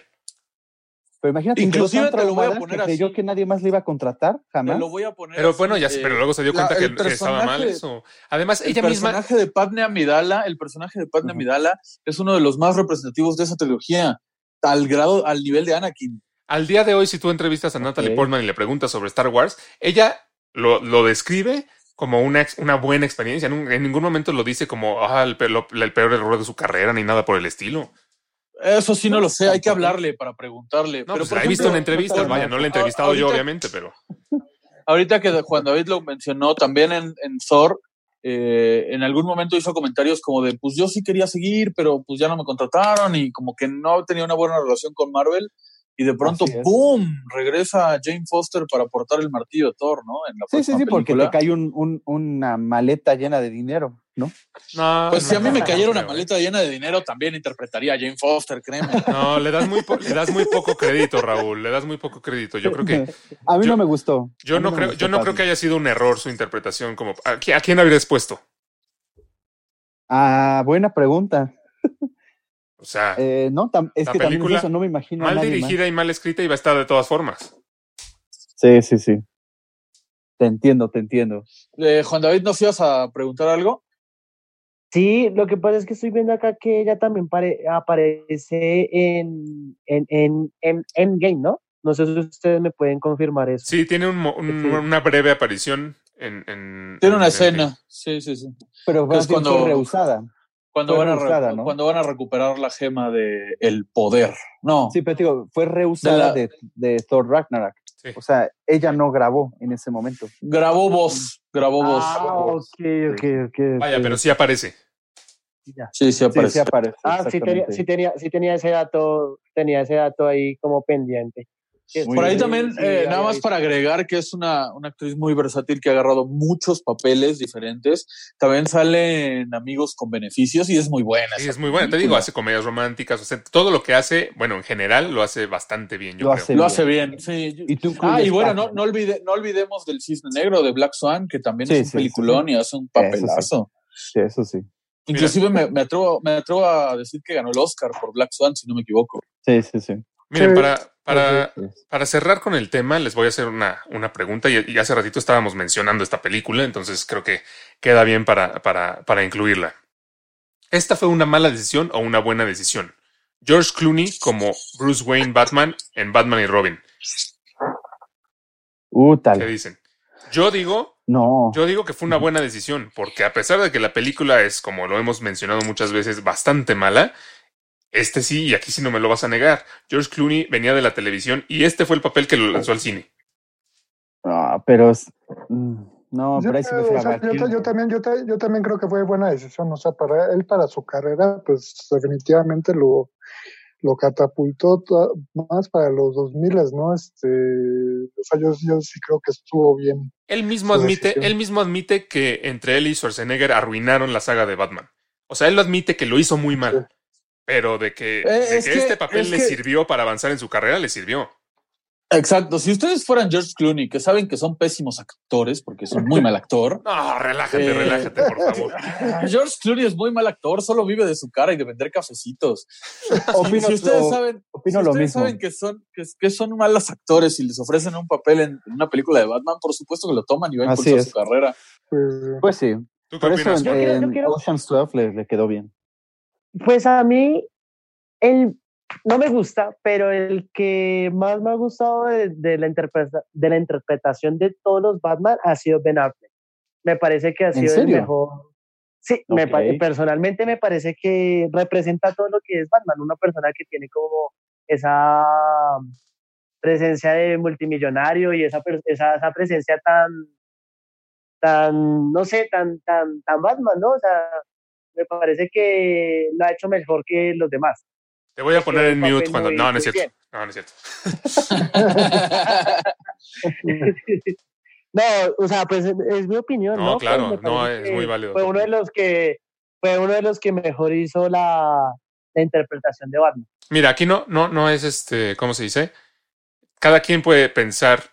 S1: Pero imagínate,
S6: Inclusive te lo voy a poner
S1: que creyó
S6: así.
S1: que nadie más le iba a contratar,
S6: Te
S1: jamás.
S6: lo voy a poner
S4: Pero
S6: así,
S4: bueno, ya,
S6: eh,
S4: pero luego se dio
S6: la-
S4: cuenta que,
S6: el
S4: que estaba mal eso. Además,
S6: El
S4: ella misma,
S6: personaje de Padme Amidala, el personaje de Padme. Amidala es uno de los más representativos de esa trilogía, al grado, al nivel de Anakin.
S4: al día de hoy, si tú entrevistas a Natalie. Portman y le preguntas sobre Star Wars, ella lo, lo describe como una, una buena experiencia. En, un- en ningún momento lo dice como ah, el, el peor error de su carrera ni nada por el estilo.
S6: Eso sí no lo sé, hay que hablarle para preguntarle.
S4: No,
S6: pero
S4: pues
S6: por
S4: he visto en
S6: ejemplo,
S4: entrevistas,
S1: no,
S4: vaya, no la he entrevistado yo, obviamente, pero
S6: Ahorita que Juan David lo mencionó también en, en Thor, eh, en algún momento hizo comentarios como de, pues yo sí quería seguir, pero pues ya no me contrataron y como que no tenía una buena relación con Marvel. Y de pronto. ¡boom! Regresa Jane Foster para portar el martillo de Thor, ¿no? En la
S1: Sí, sí, sí, porque te cae un, un- una maleta llena de dinero, ¿no?
S4: no.
S6: Pues
S4: no,
S6: si a mí
S4: no,
S6: me
S4: no
S6: cayera una
S4: creo, ¿eh?
S6: maleta llena de dinero, también interpretaría a Jane Foster, créeme.
S4: No, le das muy po- le das muy poco crédito, Raúl, le das muy poco crédito. Yo creo que
S1: A mí
S4: yo-
S1: no me gustó.
S4: yo no creo
S1: gustó
S4: yo no creo que haya sido un error su interpretación como ¿a, a quién habrías puesto?
S1: Ah, buena pregunta.
S4: O sea,
S1: Eh, no, tam- es
S4: La
S1: que también
S4: película,
S1: es eso, no me imagino
S4: mal
S1: más.
S4: dirigida y mal escrita iba a estar de todas formas.
S1: Sí, sí, sí. Te entiendo, te entiendo.
S6: Eh, Juan David, ¿nos ibas a preguntar algo?
S7: Sí, lo que pasa es que estoy viendo acá que ella también pare- aparece en, en, en, en Endgame, ¿no? No sé si ustedes me pueden confirmar eso.
S4: Sí, tiene un mo- un-
S1: Sí.
S4: una breve aparición en, en-
S6: Tiene
S4: en-
S6: una
S4: en-
S6: escena. Sí, sí, sí.
S1: Pero fue
S6: cuando-
S1: rehusada.
S6: Cuando van, a re-
S1: rehusada, ¿no?
S6: cuando van a recuperar la gema de el poder. No.
S1: Sí, pero te digo, fue rehusada
S6: De
S1: de, de Thor Ragnarok.
S4: Sí.
S1: O sea, ella no grabó en ese momento.
S6: Grabó voz. Grabó voz.
S7: Ah, ok, ok, ok.
S4: Vaya,
S7: ok.
S4: pero sí aparece.
S7: Ya.
S6: Sí, sí
S1: Sí,
S6: aparece.
S1: sí aparece.
S7: Ah, sí tenía, sí, tenía, sí tenía ese dato, tenía ese dato ahí como pendiente. Sí,
S6: Por ahí
S1: bien.
S6: también,
S7: sí,
S6: eh, nada más para agregar que es una, una actriz muy versátil que ha agarrado muchos papeles diferentes. También sale en Amigos con Beneficios y es muy buena.
S4: Sí, es muy buena. Te digo, hace comedias románticas. O sea, todo lo que hace, bueno, en general lo hace bastante bien, yo
S1: Lo
S4: creo.
S1: hace
S6: Lo
S1: bien.
S6: hace bien, sí.
S1: Y tú
S6: Ah, y bueno, no, no, olvide, no olvidemos del Cisne Negro de Black Swan, que también
S1: Sí,
S6: es un
S1: sí, sí,
S6: peliculón y hace un papelazo.
S1: Sí, eso sí.
S6: Inclusive me, me atrevo, me atrevo a decir que ganó el Oscar por Black Swan, si no me equivoco.
S1: Sí, sí, sí.
S4: Miren, para, para, para cerrar con el tema, les voy a hacer una, una pregunta. Y, y hace ratito estábamos mencionando esta película, entonces creo que queda bien para, para, para incluirla. ¿Esta fue una mala decisión o una buena decisión? George Clooney como Bruce Wayne Batman en Batman y Robin.
S1: Uh,
S4: ¿Qué
S1: tal.
S4: dicen? Yo digo
S1: No.
S4: Yo digo que fue una buena decisión, porque a pesar de que la película es, como lo hemos mencionado muchas veces, bastante mala, este sí, y aquí sí no me lo vas a negar. George Clooney venía de la televisión y este fue el papel que lo lanzó al cine.
S1: No, pero es- mm, no,
S5: Yo,
S1: pero ahí sí
S5: o sea, yo, yo también, yo, ta- yo también creo que fue buena decisión. O sea, para él, para su carrera, pues definitivamente lo, lo catapultó más para los 2000, ¿no? Este, o sea, yo, yo sí creo que estuvo bien.
S4: Él mismo admite,
S5: decisión.
S4: él mismo admite que entre él y Schwarzenegger arruinaron la saga de Batman. O sea, él lo admite que lo hizo muy mal. Pero de que, de
S6: es
S4: que
S6: que-
S4: este papel
S6: es
S4: le
S6: que-
S4: sirvió para avanzar en su carrera, le sirvió.
S6: Exacto. Si ustedes fueran George Clooney, que saben que son pésimos actores, porque son muy mal actor.
S4: No, relájate,
S6: Eh.
S4: relájate, por favor.
S6: George Clooney es muy mal actor, solo vive de su cara y de vender cafecitos.
S1: Opino,
S6: si ustedes
S1: o-
S6: saben,
S1: opino
S6: si
S1: lo
S6: ustedes
S1: mismo.
S6: saben que son, que, que son malos actores y les ofrecen un papel en, en una película de Batman, por supuesto que lo toman y va a impulsar su carrera.
S5: Pues,
S1: sí.
S4: ¿Tú qué
S1: Por eso
S4: opinas?
S1: en,
S7: Yo quiero- yo
S1: en
S7: quiero-
S1: Ocean's 12 le, le quedó bien.
S7: Pues a mí, el, no me gusta, pero el que más me ha gustado de, de la, interpreta- de la interpretación de todos los Batman ha sido Ben Affleck. Me parece que ha
S1: ¿En
S7: sido el mejor. Sí, me personalmente me parece que representa todo lo que es Batman, una persona que tiene como esa presencia de multimillonario y esa, esa presencia tan, tan, no sé, tan, tan, tan Batman, ¿no? O sea, me parece que lo ha hecho mejor que los demás.
S4: Te voy a poner en mute cuando.
S7: muy-
S4: No, no es cierto.
S7: bien.
S4: No, no es cierto.
S7: no, o sea, pues es, mi opinión,
S4: No,
S7: ¿no? Pues
S4: claro, no, es muy válido
S7: Fue uno de los que fue uno de los que mejor hizo la, la interpretación de Batman.
S4: Mira, aquí no, no, no es este, ¿cómo se dice? Cada quien puede pensar,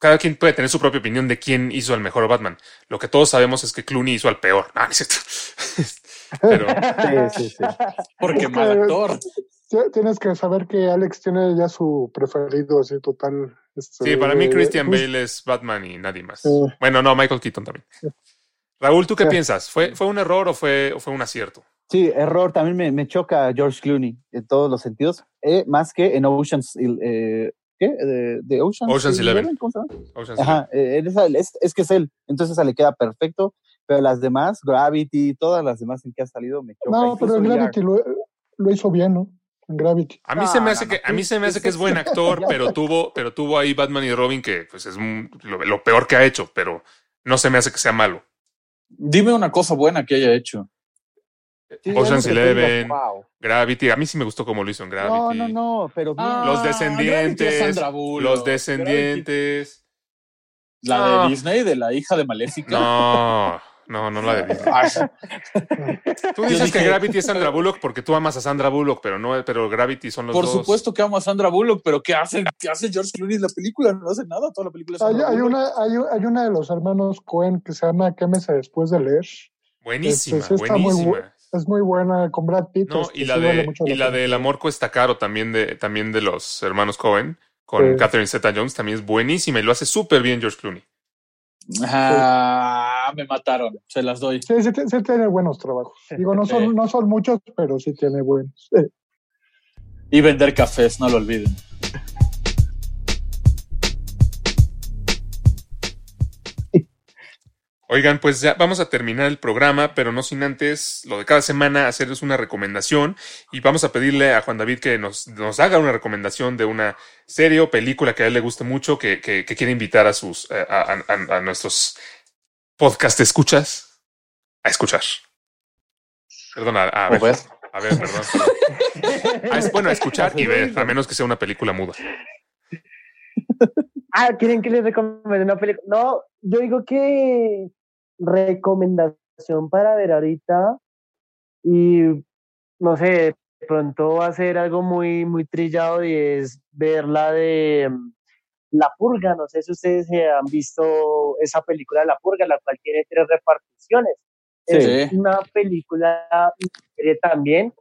S4: cada quien puede tener su propia opinión de quién hizo el mejor Batman. Lo que todos sabemos es que Clooney hizo al peor. No, no es cierto. Pero,
S1: Sí, sí, sí.
S6: Porque
S5: Es
S6: mal actor.
S5: Tienes que saber que Alex tiene ya su preferido, así total. este,
S4: sí, para mí
S5: de-
S4: Christian
S5: pues,
S4: Bale es Batman y nadie más. Bueno, no, Michael Keaton también. Raúl, ¿tú qué
S5: Sí.
S4: piensas? ¿Fue, ¿Fue un error o fue, o fue un acierto?
S1: Sí, error. También me, me choca George Clooney en todos los sentidos. Eh, más que en Oceans. eh, ¿Qué? De, de Oceans,
S4: Ocean's Eleven.
S1: ¿Cómo se llama?
S4: Ocean's
S1: Ajá, eh, es, es, es que es él. Entonces a le queda perfecto. Pero las demás, Gravity, todas las demás en que ha salido, me choca.
S5: No, pero Gravity lo, lo hizo bien, ¿no? En Gravity.
S4: A mí se me
S1: No,
S4: hace
S1: no,
S4: que,
S1: no,
S4: a mí se me hace que es buen actor, pero tuvo, pero tuvo ahí Batman y Robin que pues es un- lo, lo peor que ha hecho, pero no se me hace que sea malo.
S6: Dime una cosa buena que haya hecho.
S1: Sí,
S4: Ocean's Eleven.
S1: "Wow".
S4: Gravity, a mí sí me gustó como lo hizo en Gravity.
S1: No, no, no, pero bien.
S6: Ah,
S4: Los descendientes,
S6: Sandra Bullock.
S4: los descendientes.
S6: La
S4: No.
S6: de Disney, de la hija de Maléfica.
S4: No, no, no la de Disney.
S6: Ay,
S4: Tú dices que Gravity es Sandra Bullock porque tú amas a Sandra Bullock, pero no, pero Gravity son los
S6: por
S4: dos.
S6: supuesto que amo a Sandra Bullock, pero ¿qué hace, qué hace George Clooney en la película? No hace nada, toda la película es
S5: Hay,
S6: Sandra
S5: hay una, hay, hay una de los hermanos Cohen que se llama Quémese después de leer.
S4: Buenísima,
S5: Este, sí está muy
S4: buenísima.
S5: bu- Es muy buena con Brad Pitt.
S4: No, y la
S5: sí
S4: de y la del amor cuesta caro también de también de los hermanos Cohen con
S5: Sí.
S4: Catherine Zeta-Jones también es buenísima y lo hace súper bien George Clooney.
S6: Ah, me mataron, se las doy.
S5: Sí, sí, sí tiene buenos trabajos. Digo, no son, no son muchos, pero sí tiene buenos. Eh,
S6: Y vender cafés, no lo olviden.
S4: Oigan, pues ya vamos a terminar el programa, pero no sin antes lo de cada semana hacerles una recomendación y vamos a pedirle a Juan David que nos, nos haga una recomendación de una serie o película que a él le guste mucho, que, que, que quiere invitar a sus eh, a, a- a nuestros podcast escuchas a escuchar. Perdón, a, ver.
S1: ver.
S4: A ver, perdón. perdón. Es bueno a escuchar y ver, a menos que sea una película muda.
S7: Ah, ¿quieren que les recomiende una película? No, yo digo que recomendación para ver ahorita y no sé, de pronto va a ser algo muy, muy trillado y es ver la de mm, La Purga. No sé si ustedes han visto esa película La Purga, la cual tiene tres reparticiones. Es una película también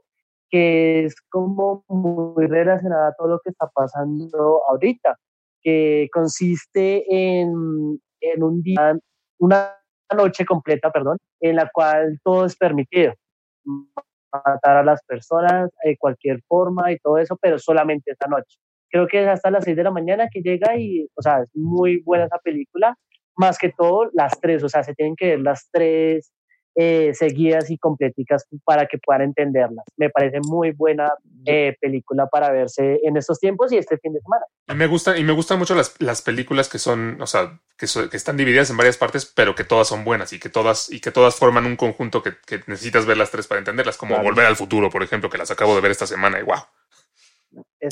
S7: que es como muy relacionada a todo lo que está pasando ahorita, que consiste en, en un día, una noche completa, perdón, en la cual todo es permitido. Matar a las personas de cualquier forma y todo eso, pero solamente esa noche. Creo que es hasta las 6 de la mañana que llega y, o sea, es muy buena esa película. Más que todo, las tres, o sea, se tienen que ver las tres eh, seguidas y completicas para que puedan entenderlas. Me parece muy buena eh, película para verse en estos tiempos y este fin de semana.
S4: Y me gustan, y me gustan mucho las, las películas que son, o sea, que, so- que están divididas en varias partes, pero que todas son buenas y que todas, y que todas forman un conjunto que, que necesitas ver las tres para entenderlas, como
S1: Claro.
S4: Volver al Futuro, por ejemplo, que las acabo de ver esta semana y wow.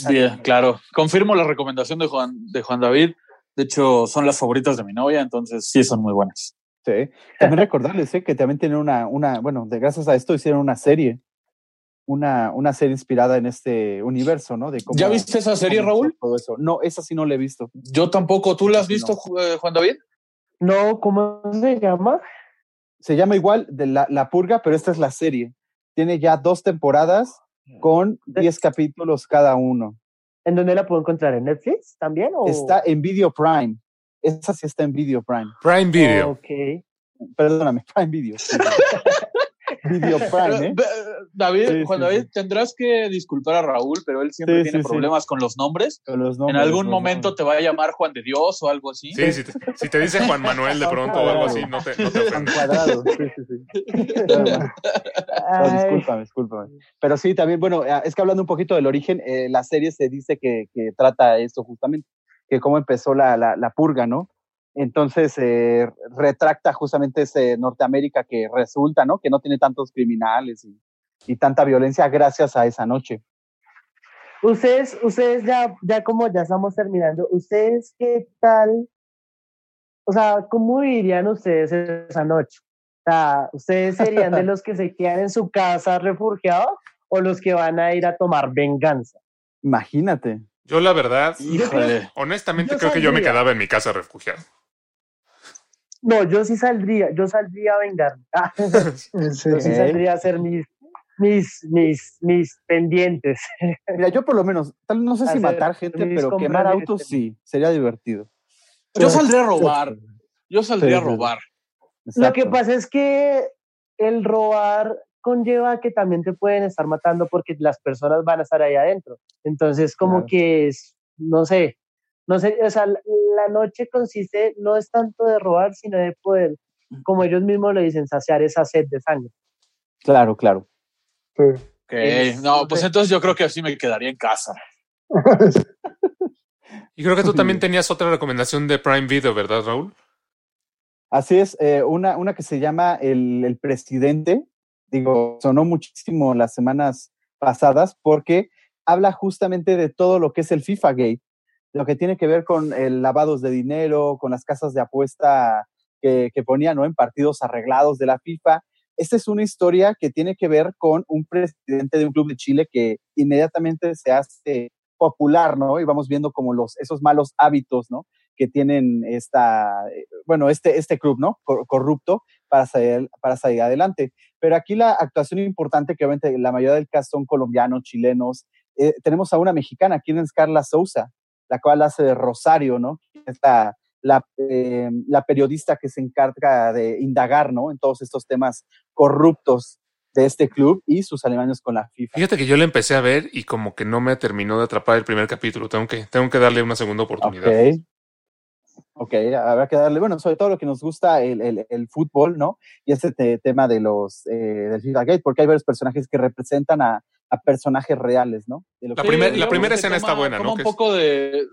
S6: Bien, claro. Confirmo la recomendación de Juan, de Juan David. De hecho, son las favoritas de mi novia, entonces sí son muy buenas.
S1: Sí. También recordarles eh, que también tienen una, una, bueno, de, gracias a esto hicieron una serie, una, una serie inspirada en este universo, ¿no? De cómo,
S6: ¿Ya viste esa serie, Raúl?
S1: Todo eso. No, esa sí no la he visto.
S6: Yo tampoco. ¿Tú la has visto,
S1: no.
S6: Eh, Juan David?
S7: No, ¿cómo se llama?
S1: Se llama igual de la, la Purga, pero esta es la serie. Tiene ya dos temporadas con 10 capítulos cada uno.
S7: ¿En dónde la puedo encontrar? ¿En Netflix también? O...
S1: Está en Video Prime. Esa sí está en Video Prime.
S4: Prime Video.
S7: Ok.
S1: Perdóname, Prime Video. sí. Video Prime, ¿eh?
S6: David,
S1: Sí,
S6: Juan
S1: sí,
S6: David,
S1: sí.
S6: tendrás que disculpar a Raúl, pero él siempre
S1: Sí,
S6: tiene
S1: sí, sí.
S6: problemas con los nombres.
S1: Con los
S6: en
S1: nombres,
S6: algún
S1: los
S6: momento
S1: nombres.
S6: te va a llamar Juan de Dios o algo así.
S4: Sí, si te, si te dice Juan Manuel de pronto o algo así, no te, no te ofendes.
S1: cuadrado, sí, sí, sí. No, discúlpame, discúlpame. Pero sí, también, bueno, eh, es que hablando un poquito del origen, eh, la serie se dice que, que trata esto justamente, que cómo empezó la, la, la purga, ¿no? Entonces, eh, retracta justamente ese Norteamérica que resulta, ¿no? Que no tiene tantos criminales y, y tanta violencia gracias a esa noche.
S7: Ustedes, ustedes ya, ya como ya estamos terminando, ¿ustedes qué tal? O sea, ¿cómo vivirían ustedes esa noche? O sea, ¿ustedes serían de los que se quedan en su casa refugiados o los que van a ir a tomar venganza?
S1: Imagínate.
S4: Yo la verdad,
S6: Híjole.
S4: honestamente
S7: Yo
S4: creo que yo me quedaba en mi casa refugiado.
S7: No, yo sí saldría, yo saldría a vengarme.
S5: Sí,
S7: yo sí saldría a hacer mis, mis, mis, mis pendientes.
S1: Mira, yo por lo menos, tal, no sé si matar gente, pero quemar autos
S7: este-
S1: sí, sería divertido.
S6: Yo saldría a robar. Yo saldría a
S1: Sí,
S6: robar.
S7: Lo que pasa es que el robar conlleva que también te pueden estar matando porque las personas van a estar ahí adentro. Entonces, como
S1: Claro.
S7: que es, no sé, no sé, o sea, la, noche consiste, no es tanto de robar, sino de poder, como ellos mismos lo dicen, saciar esa sed de sangre.
S1: Claro, claro.
S5: sí.
S6: Ok,
S7: Es-
S6: No, pues entonces yo creo que así me quedaría en casa.
S4: Y creo que tú también tenías otra recomendación de Prime Video, ¿verdad, Raúl?
S1: Así es, eh, una, una que se llama el, el Presidente, digo, sonó muchísimo las semanas pasadas porque habla justamente de todo lo que es el FIFA Gate, lo que tiene que ver con el lavados de dinero, con las casas de apuesta que, que ponían ¿no? en partidos arreglados de la FIFA. Esta es una historia que tiene que ver con un presidente de un club de Chile que inmediatamente se hace popular, ¿no? Y vamos viendo como los, esos malos hábitos, ¿no? que tienen esta, eh, bueno, este, este club, ¿no? Cor- Corrupto para salir, para salir adelante. Pero aquí la actuación importante, que obviamente la mayoría del cast son colombianos, chilenos. Eh, tenemos a una mexicana, quien es Carla Souza, la cual hace de Rosario, ¿no? La, eh, la periodista que se encarga de indagar, ¿no? En todos estos temas corruptos de este club y sus alemanes con la FIFA.
S4: Fíjate que yo la empecé a ver y como que no me terminó de atrapar el primer capítulo. Tengo que, tengo que darle una segunda oportunidad.
S1: Ok, habrá que darle, bueno, sobre todo lo que nos gusta el, el, el fútbol, ¿no? Y este te- tema de los, eh, del FIFA Gate, porque hay varios personajes que representan a, a personajes reales, ¿no? De lo
S4: La
S1: que-
S4: primer- la primera escena está buena,
S6: toma
S4: ¿no?
S6: un poco de.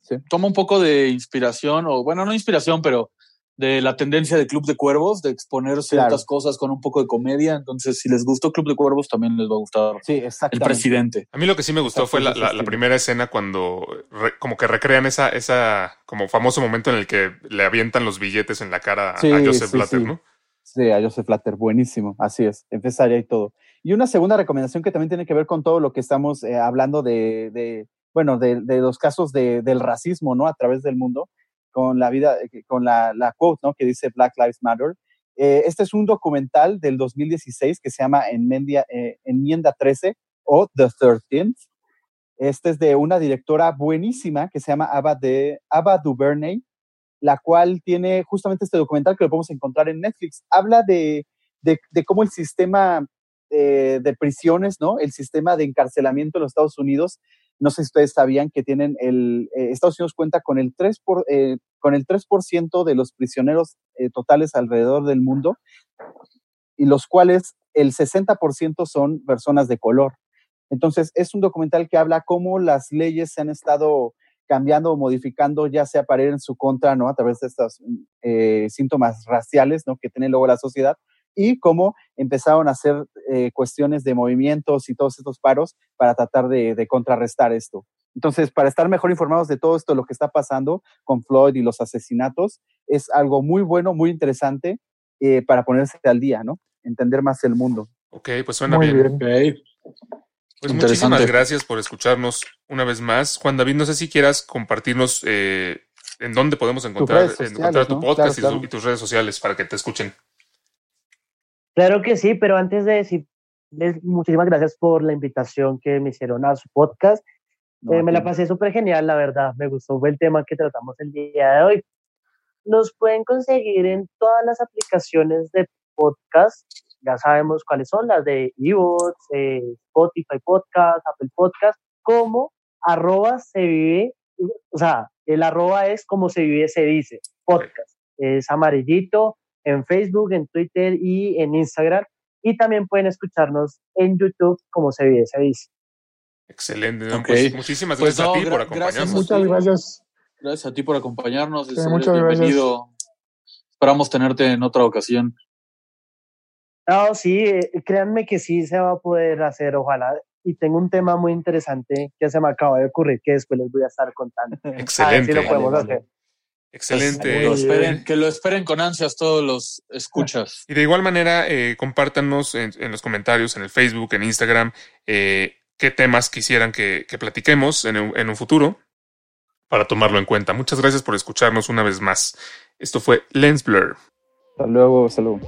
S1: Sí.
S6: Toma un poco de inspiración, o bueno, no inspiración, pero de la tendencia de Club de Cuervos, de exponer ciertas
S1: Claro.
S6: cosas con un poco de comedia. Entonces, si les gustó Club de Cuervos, también les va a gustar
S1: Sí,
S6: el presidente.
S4: A mí lo que sí me gustó fue la, la- primera escena cuando re- como que recrean esa, esa como famoso momento en el que le avientan los billetes en la cara a-
S1: Sí,
S4: a Joseph
S1: sí,
S4: Blatter,
S1: sí.
S4: ¿no?
S1: Sí, a Joseph Blatter, buenísimo, así es, empezaría y todo. Y una segunda recomendación que también tiene que ver con todo lo que estamos eh, hablando de, de, bueno, de, de los casos de, del racismo, ¿no? A través del mundo, con la vida, eh, con la, la quote, ¿no? Que dice Black Lives Matter. Eh, este es un documental del 2016 que se llama Enmendia- eh, Enmienda 13 o The 13th. Este es de una directora buenísima que se llama Ava, de, Ava DuVernay, la cual tiene justamente este documental que lo podemos encontrar en Netflix. Habla de, de, de cómo el sistema eh, de prisiones, ¿no? El sistema de encarcelamiento en los Estados Unidos, no sé si ustedes sabían que tienen el, eh, Estados Unidos cuenta con el 3%, por, eh, con el 3 de los prisioneros eh, totales alrededor del mundo, y los cuales el 60% son personas de color. Entonces, es un documental que habla cómo las leyes se han estado cambiando o modificando, ya sea para ir en su contra, ¿no? A través de estos eh, síntomas raciales, ¿no? Que tiene luego la sociedad y cómo empezaron a hacer eh, cuestiones de movimientos y todos estos paros para tratar de, de, contrarrestar esto. Entonces, para estar mejor informados de todo esto, lo que está pasando con Floyd y los asesinatos, es algo muy bueno, muy interesante eh, para ponerse al día, ¿no? Entender más el mundo.
S4: Ok, pues suena
S5: Muy
S4: bien.
S5: bien.
S6: Ok.
S4: Pues muchísimas gracias por escucharnos una vez más. Juan David, no sé si quieras compartirnos eh, en dónde podemos encontrar,
S1: sociales,
S4: encontrar tu
S1: ¿no?
S4: podcast
S1: Claro,
S4: y,
S1: claro.
S4: tu- y tus redes sociales para que te escuchen.
S7: Claro que sí, pero antes de decirles muchísimas gracias por la invitación que me hicieron a su podcast.
S1: No,
S7: Eh, me la pasé súper genial, la verdad. Me gustó el tema que tratamos el día de hoy. Nos pueden conseguir en todas las aplicaciones de podcast ya sabemos cuáles son, las de eBooks, eh, Spotify Podcast, Apple Podcast, como arroba se vive, o sea, el arroba es como se vive, se dice, podcast. Es amarillito en Facebook, en Twitter y en Instagram. Y también pueden escucharnos en YouTube como se vive, se dice.
S4: Excelente. Pues muchísimas
S6: Pues
S4: gracias
S6: no,
S4: a ti por acompañarnos.
S5: Muchas gracias.
S6: Gracias a ti por acompañarnos.
S5: Sí, muchas gracias.
S6: bienvenido. Esperamos tenerte en otra ocasión.
S7: No, sí, eh, créanme que sí se va a poder hacer, ojalá. Y tengo un tema muy interesante que se me acaba de ocurrir que después les voy a estar contando. A ver
S4: Excelente.
S7: si lo podemos
S1: Vale, vale.
S7: hacer.
S4: Excelente.
S6: Que lo esperen, que lo esperen con ansias todos los escuchas.
S4: Y de igual manera, eh, compártanos en, en los comentarios, en el Facebook, en Instagram, eh, qué temas quisieran que, que platiquemos en un, en un futuro para tomarlo en cuenta. Muchas gracias por escucharnos una vez más. Esto fue Lens Blur.
S1: Hasta luego, hasta luego.